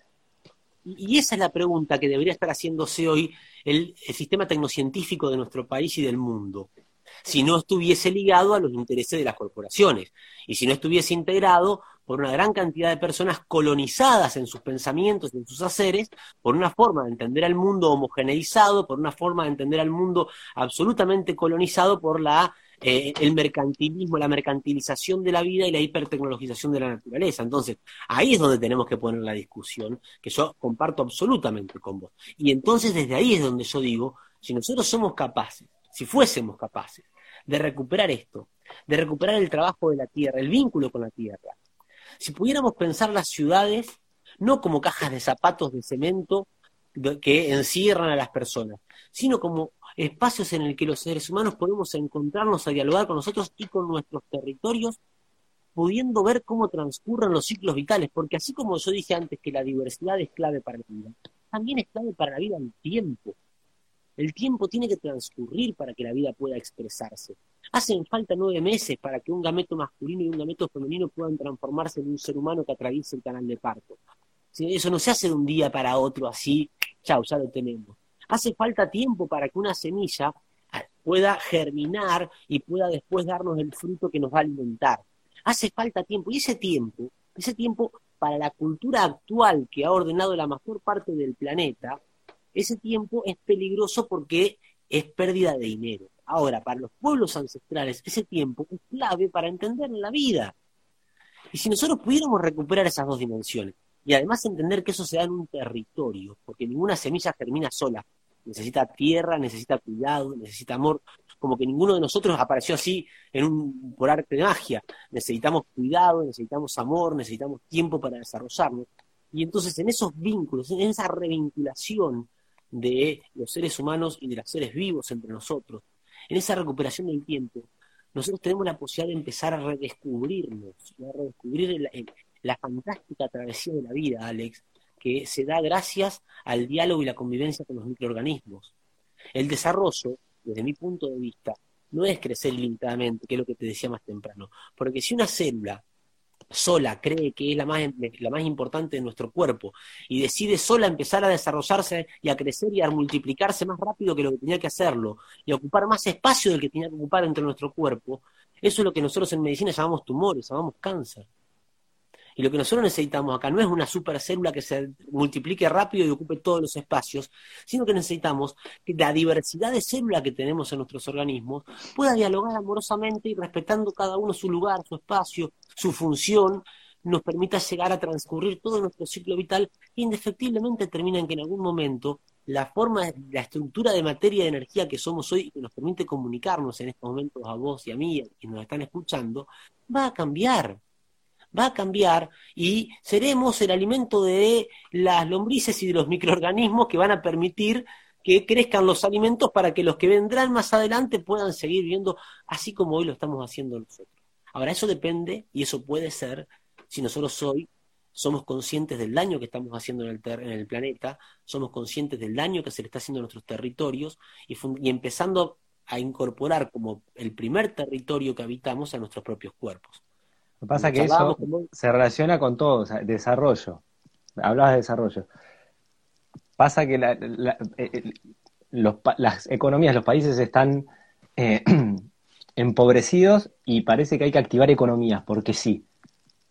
Y esa es la pregunta que debería estar haciéndose hoy el, sistema tecnocientífico de nuestro país y del mundo. Si no estuviese ligado a los intereses de las corporaciones y si no estuviese integrado por una gran cantidad de personas colonizadas en sus pensamientos y en sus haceres, por una forma de entender al mundo homogeneizado, por una forma de entender al mundo absolutamente colonizado por la eh, el mercantilismo, la mercantilización de la vida y la hipertecnologización de la naturaleza. Entonces, ahí es donde tenemos que poner la discusión, que yo comparto absolutamente con vos. Y entonces desde ahí es donde yo digo, si nosotros somos capaces, si fuésemos capaces de recuperar esto, de recuperar el trabajo de la tierra, el vínculo con la tierra, si pudiéramos pensar las ciudades no como cajas de zapatos de cemento que encierran a las personas, sino como espacios en el que los seres humanos podemos encontrarnos a dialogar con nosotros y con nuestros territorios, pudiendo ver cómo transcurren los ciclos vitales, porque así como yo dije antes que la diversidad es clave para la vida, también es clave para la vida el tiempo. El tiempo tiene que transcurrir para que la vida pueda expresarse. Hacen falta nueve meses para que un gameto masculino y un gameto femenino puedan transformarse en un ser humano que atraviese el canal de parto. Eso no se hace de un día para otro así, chao, ya lo tenemos. Hace falta tiempo para que una semilla ah, pueda germinar y pueda después darnos el fruto que nos va a alimentar. Hace falta tiempo, y ese tiempo, ese tiempo para la cultura actual que ha ordenado la mayor parte del planeta, ese tiempo es peligroso porque es pérdida de dinero. Ahora, para los pueblos ancestrales, ese tiempo es clave para entender la vida. Y si nosotros pudiéramos recuperar esas dos dimensiones, y además entender que eso se da en un territorio, porque ninguna semilla germina sola, necesita tierra, necesita cuidado, necesita amor, como que ninguno de nosotros apareció así en un, por arte de magia. Necesitamos cuidado, necesitamos amor, necesitamos tiempo para desarrollarnos. Y entonces en esos vínculos, en esa revinculación de los seres humanos y de los seres vivos entre nosotros, en esa recuperación del tiempo, nosotros tenemos la posibilidad de empezar a redescubrirnos, a redescubrir la fantástica travesía de la vida, Alex, que se da gracias al diálogo y la convivencia con los microorganismos. El desarrollo desde mi punto de vista, no es crecer ilimitadamente, que es lo que te decía más temprano. Porque si una célula sola cree que es la más, la más importante de nuestro cuerpo y decide sola empezar a desarrollarse y a crecer y a multiplicarse más rápido que lo que tenía que hacerlo y a ocupar más espacio del que tenía que ocupar entre nuestro cuerpo, eso es lo que nosotros en medicina llamamos tumores, llamamos cáncer. Y lo que nosotros necesitamos acá no es una supercélula que se multiplique rápido y ocupe todos los espacios, sino que necesitamos que la diversidad de células que tenemos en nuestros organismos pueda dialogar amorosamente y respetando cada uno su lugar, su espacio, su función, nos permita llegar a transcurrir todo nuestro ciclo vital indefectiblemente termina en que en algún momento la forma, la estructura de materia y de energía que somos hoy y que nos permite comunicarnos en estos momentos a vos y a mí y nos están escuchando, va a cambiar va a cambiar y seremos el alimento de las lombrices y de los microorganismos que van a permitir que crezcan los alimentos para que los que vendrán más adelante puedan seguir viviendo así como hoy lo estamos haciendo nosotros. Ahora, eso depende y eso puede ser si nosotros hoy somos conscientes del daño que estamos haciendo en el, en el planeta, somos conscientes del daño que se le está haciendo a nuestros territorios y, y empezando a incorporar como el primer territorio que habitamos a nuestros propios cuerpos. Lo que pasa es que eso se relaciona con todo, o sea, desarrollo. Hablabas de desarrollo. Pasa que eh, eh, las economías, los países están eh, empobrecidos y parece que hay que activar economías, porque sí.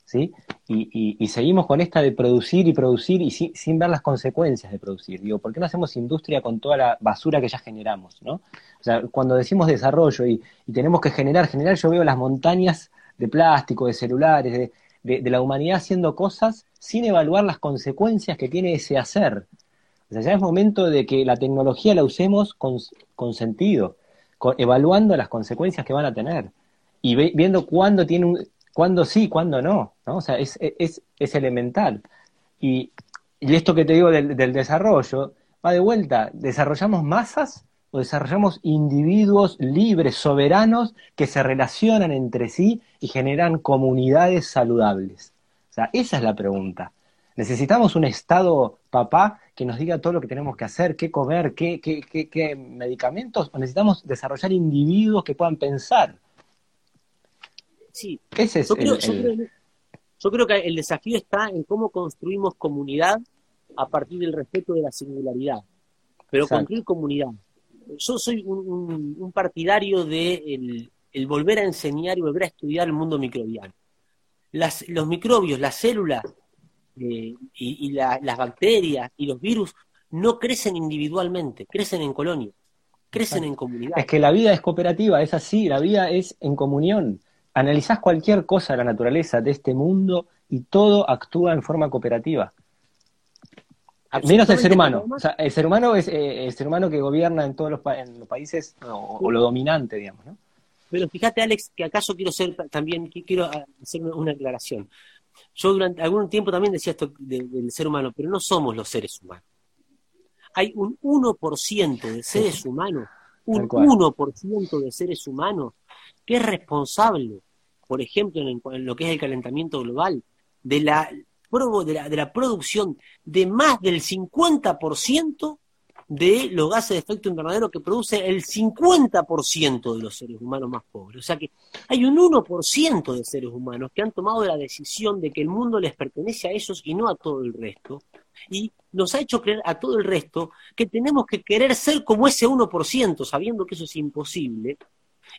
¿sí? Y, seguimos con esta de producir y producir y sin, ver las consecuencias de producir. Digo, ¿por qué no hacemos industria con toda la basura que ya generamos? ¿no? O sea, cuando decimos desarrollo y, y tenemos que generar, generar, yo veo las montañas de plástico, de celulares, de, la humanidad haciendo cosas sin evaluar las consecuencias que tiene ese hacer. O sea, ya es momento de que la tecnología la usemos con, sentido, evaluando las consecuencias que van a tener y viendo cuándo tiene un, cuándo sí, cuándo no, ¿no? O sea, es, es, es elemental. Y, y, esto que te digo del, del desarrollo, va de vuelta, desarrollamos masas o desarrollamos individuos libres, soberanos, que se relacionan entre sí y generan comunidades saludables? O sea, esa es la pregunta. ¿Necesitamos un Estado papá que nos diga todo lo que tenemos que hacer, qué comer, qué, qué, qué, medicamentos? ¿O necesitamos desarrollar individuos que puedan pensar? Sí, Ese es yo, creo, yo creo que el desafío está en cómo construimos comunidad a partir del respeto de la singularidad. Pero construir comunidad yo soy un, partidario de el, volver a enseñar y volver a estudiar el mundo microbiano. Las, los microbios, las células eh, y, las bacterias y los virus no crecen individualmente, crecen en colonias, crecen en comunidad. Es que la vida es cooperativa, es así, la vida es en comunión. Analizás cualquier cosa de la naturaleza, de este mundo, y todo actúa en forma cooperativa. Menos el ser humano. O sea, el ser humano es eh, el ser humano que gobierna en todos los, en los países o, lo dominante, digamos, ¿no? Pero fíjate, Alex, que acaso quiero ser también quiero hacer una aclaración. Yo durante algún tiempo también decía esto del ser humano, pero no somos los seres humanos. Hay un 1% de seres humanos, un 1% de seres humanos que es responsable, por ejemplo, en lo que es el calentamiento global, de la de la, de la producción de más del 50% de los gases de efecto invernadero que produce el 50% de los seres humanos más pobres. O sea que hay un 1% de seres humanos que han tomado la decisión de que el mundo les pertenece a ellos y no a todo el resto. Y nos ha hecho creer a todo el resto que tenemos que querer ser como ese 1%, sabiendo que eso es imposible.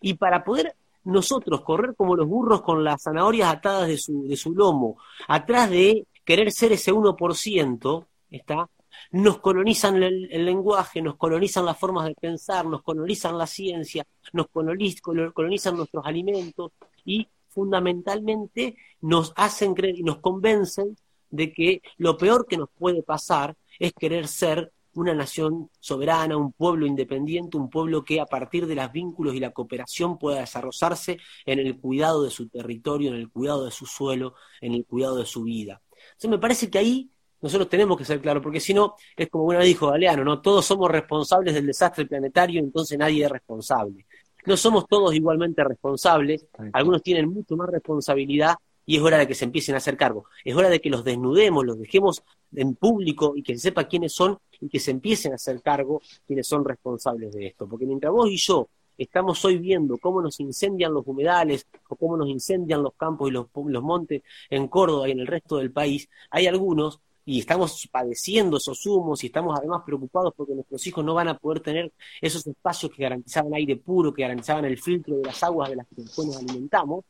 Y para poder nosotros correr como los burros con las zanahorias atadas de su, de su lomo, atrás de querer ser ese 1%, ¿está? Nos colonizan el, lenguaje, nos colonizan las formas de pensar, nos colonizan la ciencia, nos colonizan nuestros alimentos y fundamentalmente nos hacen creer y nos convencen de que lo peor que nos puede pasar es querer ser una nación soberana, un pueblo independiente, un pueblo que a partir de los vínculos y la cooperación pueda desarrollarse en el cuidado de su territorio, en el cuidado de su suelo, en el cuidado de su vida. Entonces me parece que ahí nosotros tenemos que ser claros, porque si no, es como una vez dijo Galeano, ¿no? Todos somos responsables del desastre planetario, entonces nadie es responsable. No somos todos igualmente responsables, algunos tienen mucho más responsabilidad y es hora de que se empiecen a hacer cargo. Es hora de que los desnudemos, los dejemos en público y que se sepa quiénes son y que se empiecen a hacer cargo quienes son responsables de esto. Porque mientras vos y yo estamos hoy viendo cómo nos incendian los humedales o cómo nos incendian los campos y los, los montes en Córdoba y en el resto del país, hay algunos y estamos padeciendo esos humos y estamos además preocupados porque nuestros hijos no van a poder tener esos espacios que garantizaban aire puro, que garantizaban el filtro de las aguas de las que después nos alimentamos,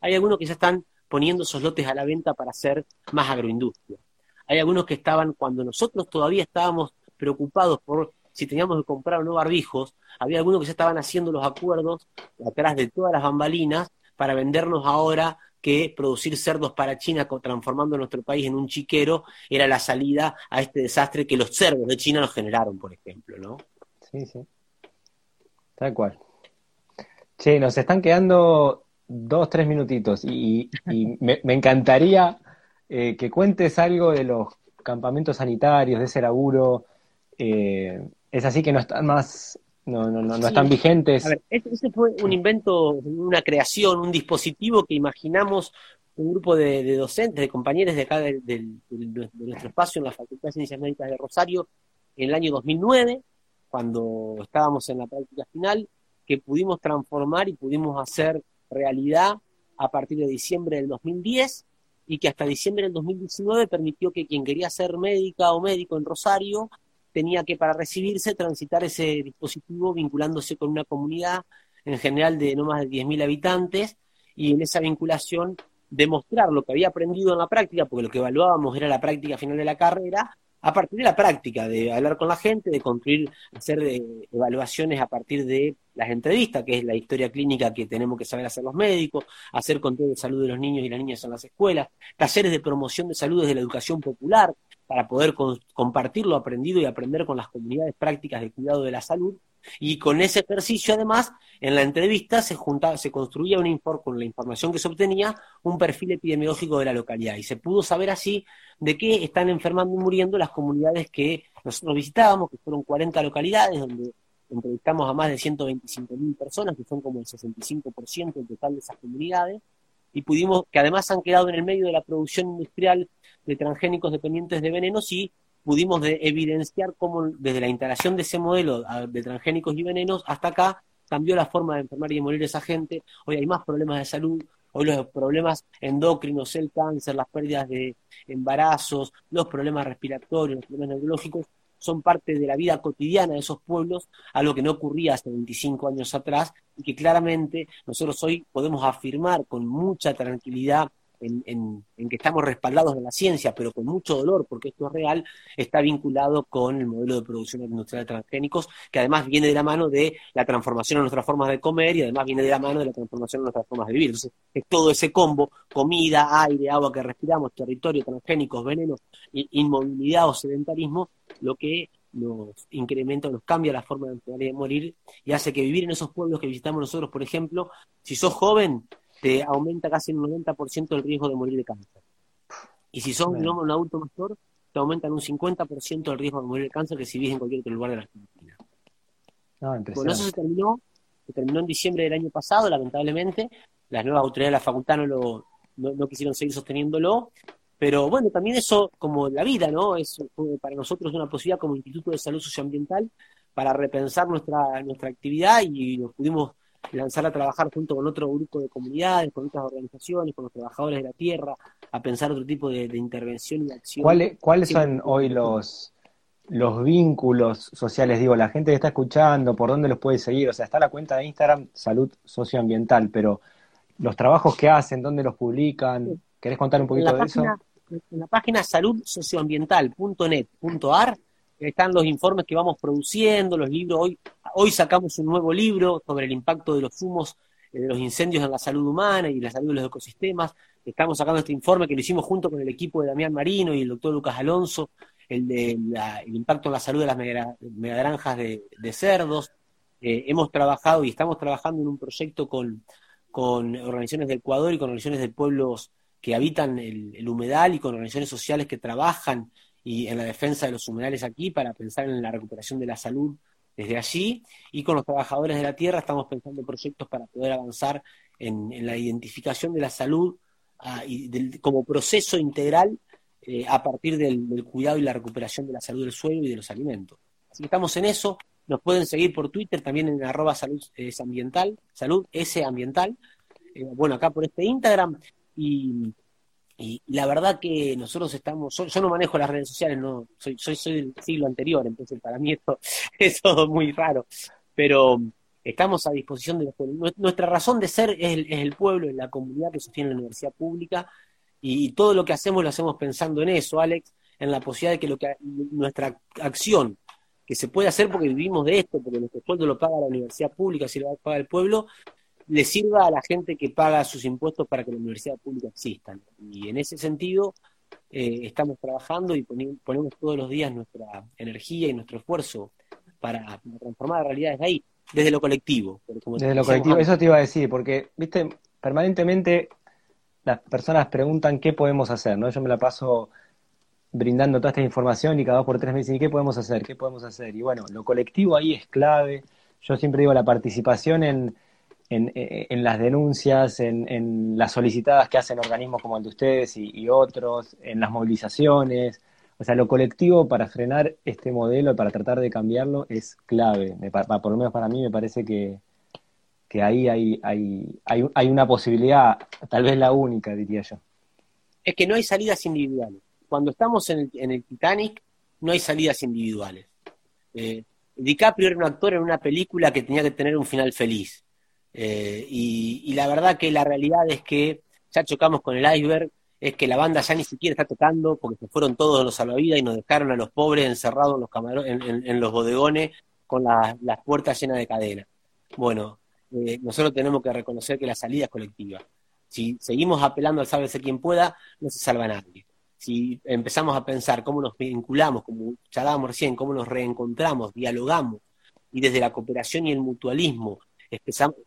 hay algunos que ya están poniendo esos lotes a la venta para hacer más agroindustria. Hay algunos que estaban, cuando nosotros todavía estábamos preocupados por si teníamos que comprar o no barbijos, había algunos que ya estaban haciendo los acuerdos atrás de todas las bambalinas para vendernos ahora que producir cerdos para China, transformando nuestro país en un chiquero, era la salida a este desastre que los cerdos de China nos generaron, por ejemplo, ¿no? Sí, sí. Tal cual. Che, nos están quedando dos, tres minutitos y, me, encantaría eh, que cuentes algo de los campamentos sanitarios, de ese laburo. Eh, es así que no están más no, no, no, no están vigentes. A ver, ese fue un invento, una creación, un dispositivo que imaginamos un grupo de, docentes, de compañeros de acá de, nuestro espacio en la Facultad de Ciencias Médicas de Rosario en el año 2009, cuando estábamos en la práctica final, que pudimos transformar y pudimos hacer realidad a partir de diciembre del 2010 y que hasta diciembre del 2019 permitió que quien quería ser médica o médico en Rosario tenía que para recibirse transitar ese dispositivo vinculándose con una comunidad en general de no más de 10.000 habitantes y en esa vinculación demostrar lo que había aprendido en la práctica, porque lo que evaluábamos era la práctica final de la carrera, a partir de la práctica, de hablar con la gente, de construir, hacer eh, evaluaciones a partir de las entrevistas, que es la historia clínica que tenemos que saber hacer los médicos, hacer control de salud de los niños y las niñas en las escuelas, talleres de promoción de salud desde la educación popular, para poder compartir lo aprendido y aprender con las comunidades prácticas de cuidado de la salud. Y con ese ejercicio, además, en la entrevista se, juntaba, se construía un con la información que se obtenía un perfil epidemiológico de la localidad. Y se pudo saber así de qué están enfermando y muriendo las comunidades que nosotros visitábamos, que fueron 40 localidades, donde entrevistamos a más de 125.000 personas, que son como el 65% del total de esas comunidades, y pudimos, que además han quedado en el medio de la producción industrial de transgénicos dependientes de venenos y pudimos evidenciar cómo desde la instalación de ese modelo de transgénicos y venenos hasta acá cambió la forma de enfermar y de morir esa gente. Hoy hay más problemas de salud, hoy los problemas endocrinos, el cáncer, las pérdidas de embarazos, los problemas respiratorios, los problemas neurológicos son parte de la vida cotidiana de esos pueblos, algo que no ocurría hace 25 años atrás y que claramente nosotros hoy podemos afirmar con mucha tranquilidad en, que estamos respaldados en la ciencia, pero con mucho dolor, porque esto es real, está vinculado con el modelo de producción industrial de transgénicos, que además viene de la mano de la transformación de nuestras formas de comer y además viene de la mano de la transformación de nuestras formas de vivir. Entonces, es todo ese combo, comida, aire, agua que respiramos, territorio, transgénicos, venenos, inmovilidad o sedentarismo, lo que nos incrementa, nos cambia la forma de enfermar y de morir y hace que vivir en esos pueblos que visitamos nosotros, por ejemplo, si sos joven, te aumenta casi un 90% el riesgo de morir de cáncer. Y si sos un adulto mayor, te aumenta en un 50% el riesgo de morir de cáncer que si vives en cualquier otro lugar de la Argentina. Ah, bueno, eso se terminó, se terminó en diciembre del año pasado, lamentablemente. Las nuevas autoridades de la facultad no, lo, no, quisieron seguir sosteniéndolo. Pero bueno, también eso, como la vida, ¿no? Es para nosotros una posibilidad como Instituto de Salud Socioambiental para repensar nuestra, nuestra actividad y nos pudimos lanzar a trabajar junto con otro grupo de comunidades, con otras organizaciones, con los trabajadores de la tierra, a pensar otro tipo de, intervención y acción. ¿Cuáles, son hoy los, los vínculos sociales? Digo, la gente que está escuchando, ¿por dónde los puede seguir? O sea, está la cuenta de Instagram Salud Socioambiental, pero los trabajos que hacen, ¿dónde los publican? ¿Querés contar un poquito de eso? En la página saludsocioambiental.net.ar están los informes que vamos produciendo, los libros. Hoy, hoy sacamos un nuevo libro sobre el impacto de los humos, eh, de los incendios en la salud humana y la salud de los ecosistemas. Estamos sacando este informe que lo hicimos junto con el equipo de Damián Marino y el doctor Lucas Alonso el de el impacto en la salud de las megagranjas de, cerdos. Eh, hemos trabajado y estamos trabajando en un proyecto con, organizaciones del Ecuador y con organizaciones de pueblos que habitan el, humedal y con organizaciones sociales que trabajan y en la defensa de los humedales aquí para pensar en la recuperación de la salud desde allí y con los trabajadores de la tierra estamos pensando proyectos para poder avanzar en, la identificación de la salud ah, como proceso integral eh, a partir del, cuidado y la recuperación de la salud del suelo y de los alimentos. Así que estamos en eso. Nos pueden seguir por Twitter también en arroba salud salud S ambiental. Eh, bueno, acá por este Instagram. La verdad que nosotros estamos, yo, no manejo las redes sociales, no soy, soy, soy del siglo anterior, entonces para mí esto es todo muy raro. Pero estamos a disposición de los pueblos. Nuestra razón de ser es el, es el pueblo, es la comunidad que sostiene la universidad pública y, todo lo que hacemos lo hacemos pensando en eso, Alex, en la posibilidad de que, lo que nuestra acción, que se puede hacer porque vivimos de esto, porque nuestro sueldo lo paga la universidad pública, si lo paga el pueblo, le sirva a la gente que paga sus impuestos para que la universidad pública exista. Y en ese sentido eh, estamos trabajando y ponemos todos los días nuestra energía y nuestro esfuerzo para, transformar la realidad desde ahí, desde lo colectivo. Desde lo colectivo, eso te iba a decir, porque, viste, permanentemente las personas preguntan qué podemos hacer, ¿no? Yo me la paso brindando toda esta información y cada dos por tres me dicen, ¿y qué podemos hacer? ¿Qué podemos hacer? Y bueno, lo colectivo ahí es clave. Yo siempre digo la participación en, en, las denuncias, en, las solicitadas que hacen organismos como el de ustedes y, otros, en las movilizaciones. O sea, lo colectivo para frenar este modelo, para tratar de cambiarlo, es clave. por lo menos para mí me parece que, que ahí hay, hay, hay, hay una posibilidad, tal vez la única, diría yo. Es que no hay salidas individuales. Cuando estamos en el, en el Titanic, no hay salidas individuales. Eh, DiCaprio era un actor en una película que tenía que tener un final feliz. Eh, y, la verdad que la realidad es que ya chocamos con el iceberg, es que la banda ya ni siquiera está tocando porque se fueron todos los salvavidas y nos dejaron a los pobres encerrados en los, camarones, en, los bodegones con las puertas llenas de cadena. Bueno, eh, nosotros tenemos que reconocer que la salida es colectiva. Si seguimos apelando al sálvese quien pueda, no se salva nadie. Si empezamos a pensar cómo nos vinculamos, como charlábamos recién, cómo nos reencontramos, dialogamos, y desde la cooperación y el mutualismo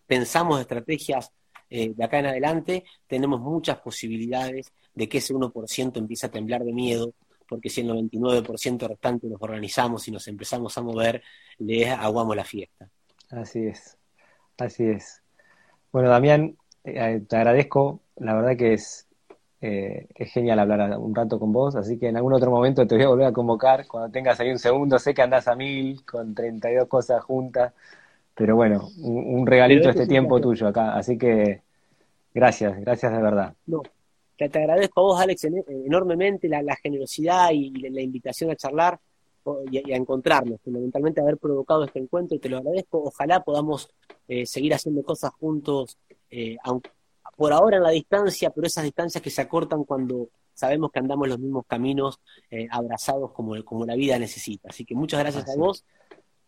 pensamos estrategias eh, de acá en adelante, tenemos muchas posibilidades de que ese 1% empiece a temblar de miedo, porque si el 99% restante nos organizamos y nos empezamos a mover, le aguamos la fiesta. Así es. Así es. Bueno, Damián, eh, te agradezco. La verdad que es, eh, es genial hablar un rato con vos, así que en algún otro momento te voy a volver a convocar cuando tengas ahí un segundo. Sé que andás a mil con 32 cosas juntas, pero bueno, un, regalito este tiempo tuyo acá, así que gracias, gracias de verdad. No, te, agradezco a vos, Alex, enormemente la, generosidad y la invitación a charlar y, a encontrarnos, fundamentalmente haber provocado este encuentro, y te lo agradezco. Ojalá podamos eh, seguir haciendo cosas juntos, eh, aunque, por ahora en la distancia, pero esas distancias que se acortan cuando sabemos que andamos los mismos caminos, eh, abrazados como, como la vida necesita. Así que muchas gracias a vos.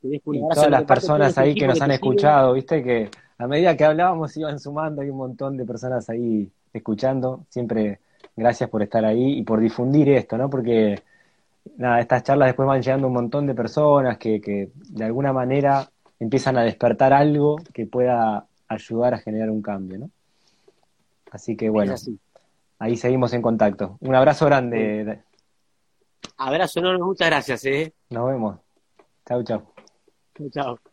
Y todas las personas ahí que nos han escuchado, viste que a medida que hablábamos iban sumando, hay un montón de personas ahí escuchando. Siempre gracias por estar ahí y por difundir esto, ¿no? Porque nada, estas charlas después van llegando un montón de personas que, que de alguna manera empiezan a despertar algo que pueda ayudar a generar un cambio, ¿no? Así que bueno, ahí seguimos en contacto. Un abrazo grande. Abrazo enorme, muchas gracias. ¿eh? Nos vemos. Chau, chau. Chau, chau.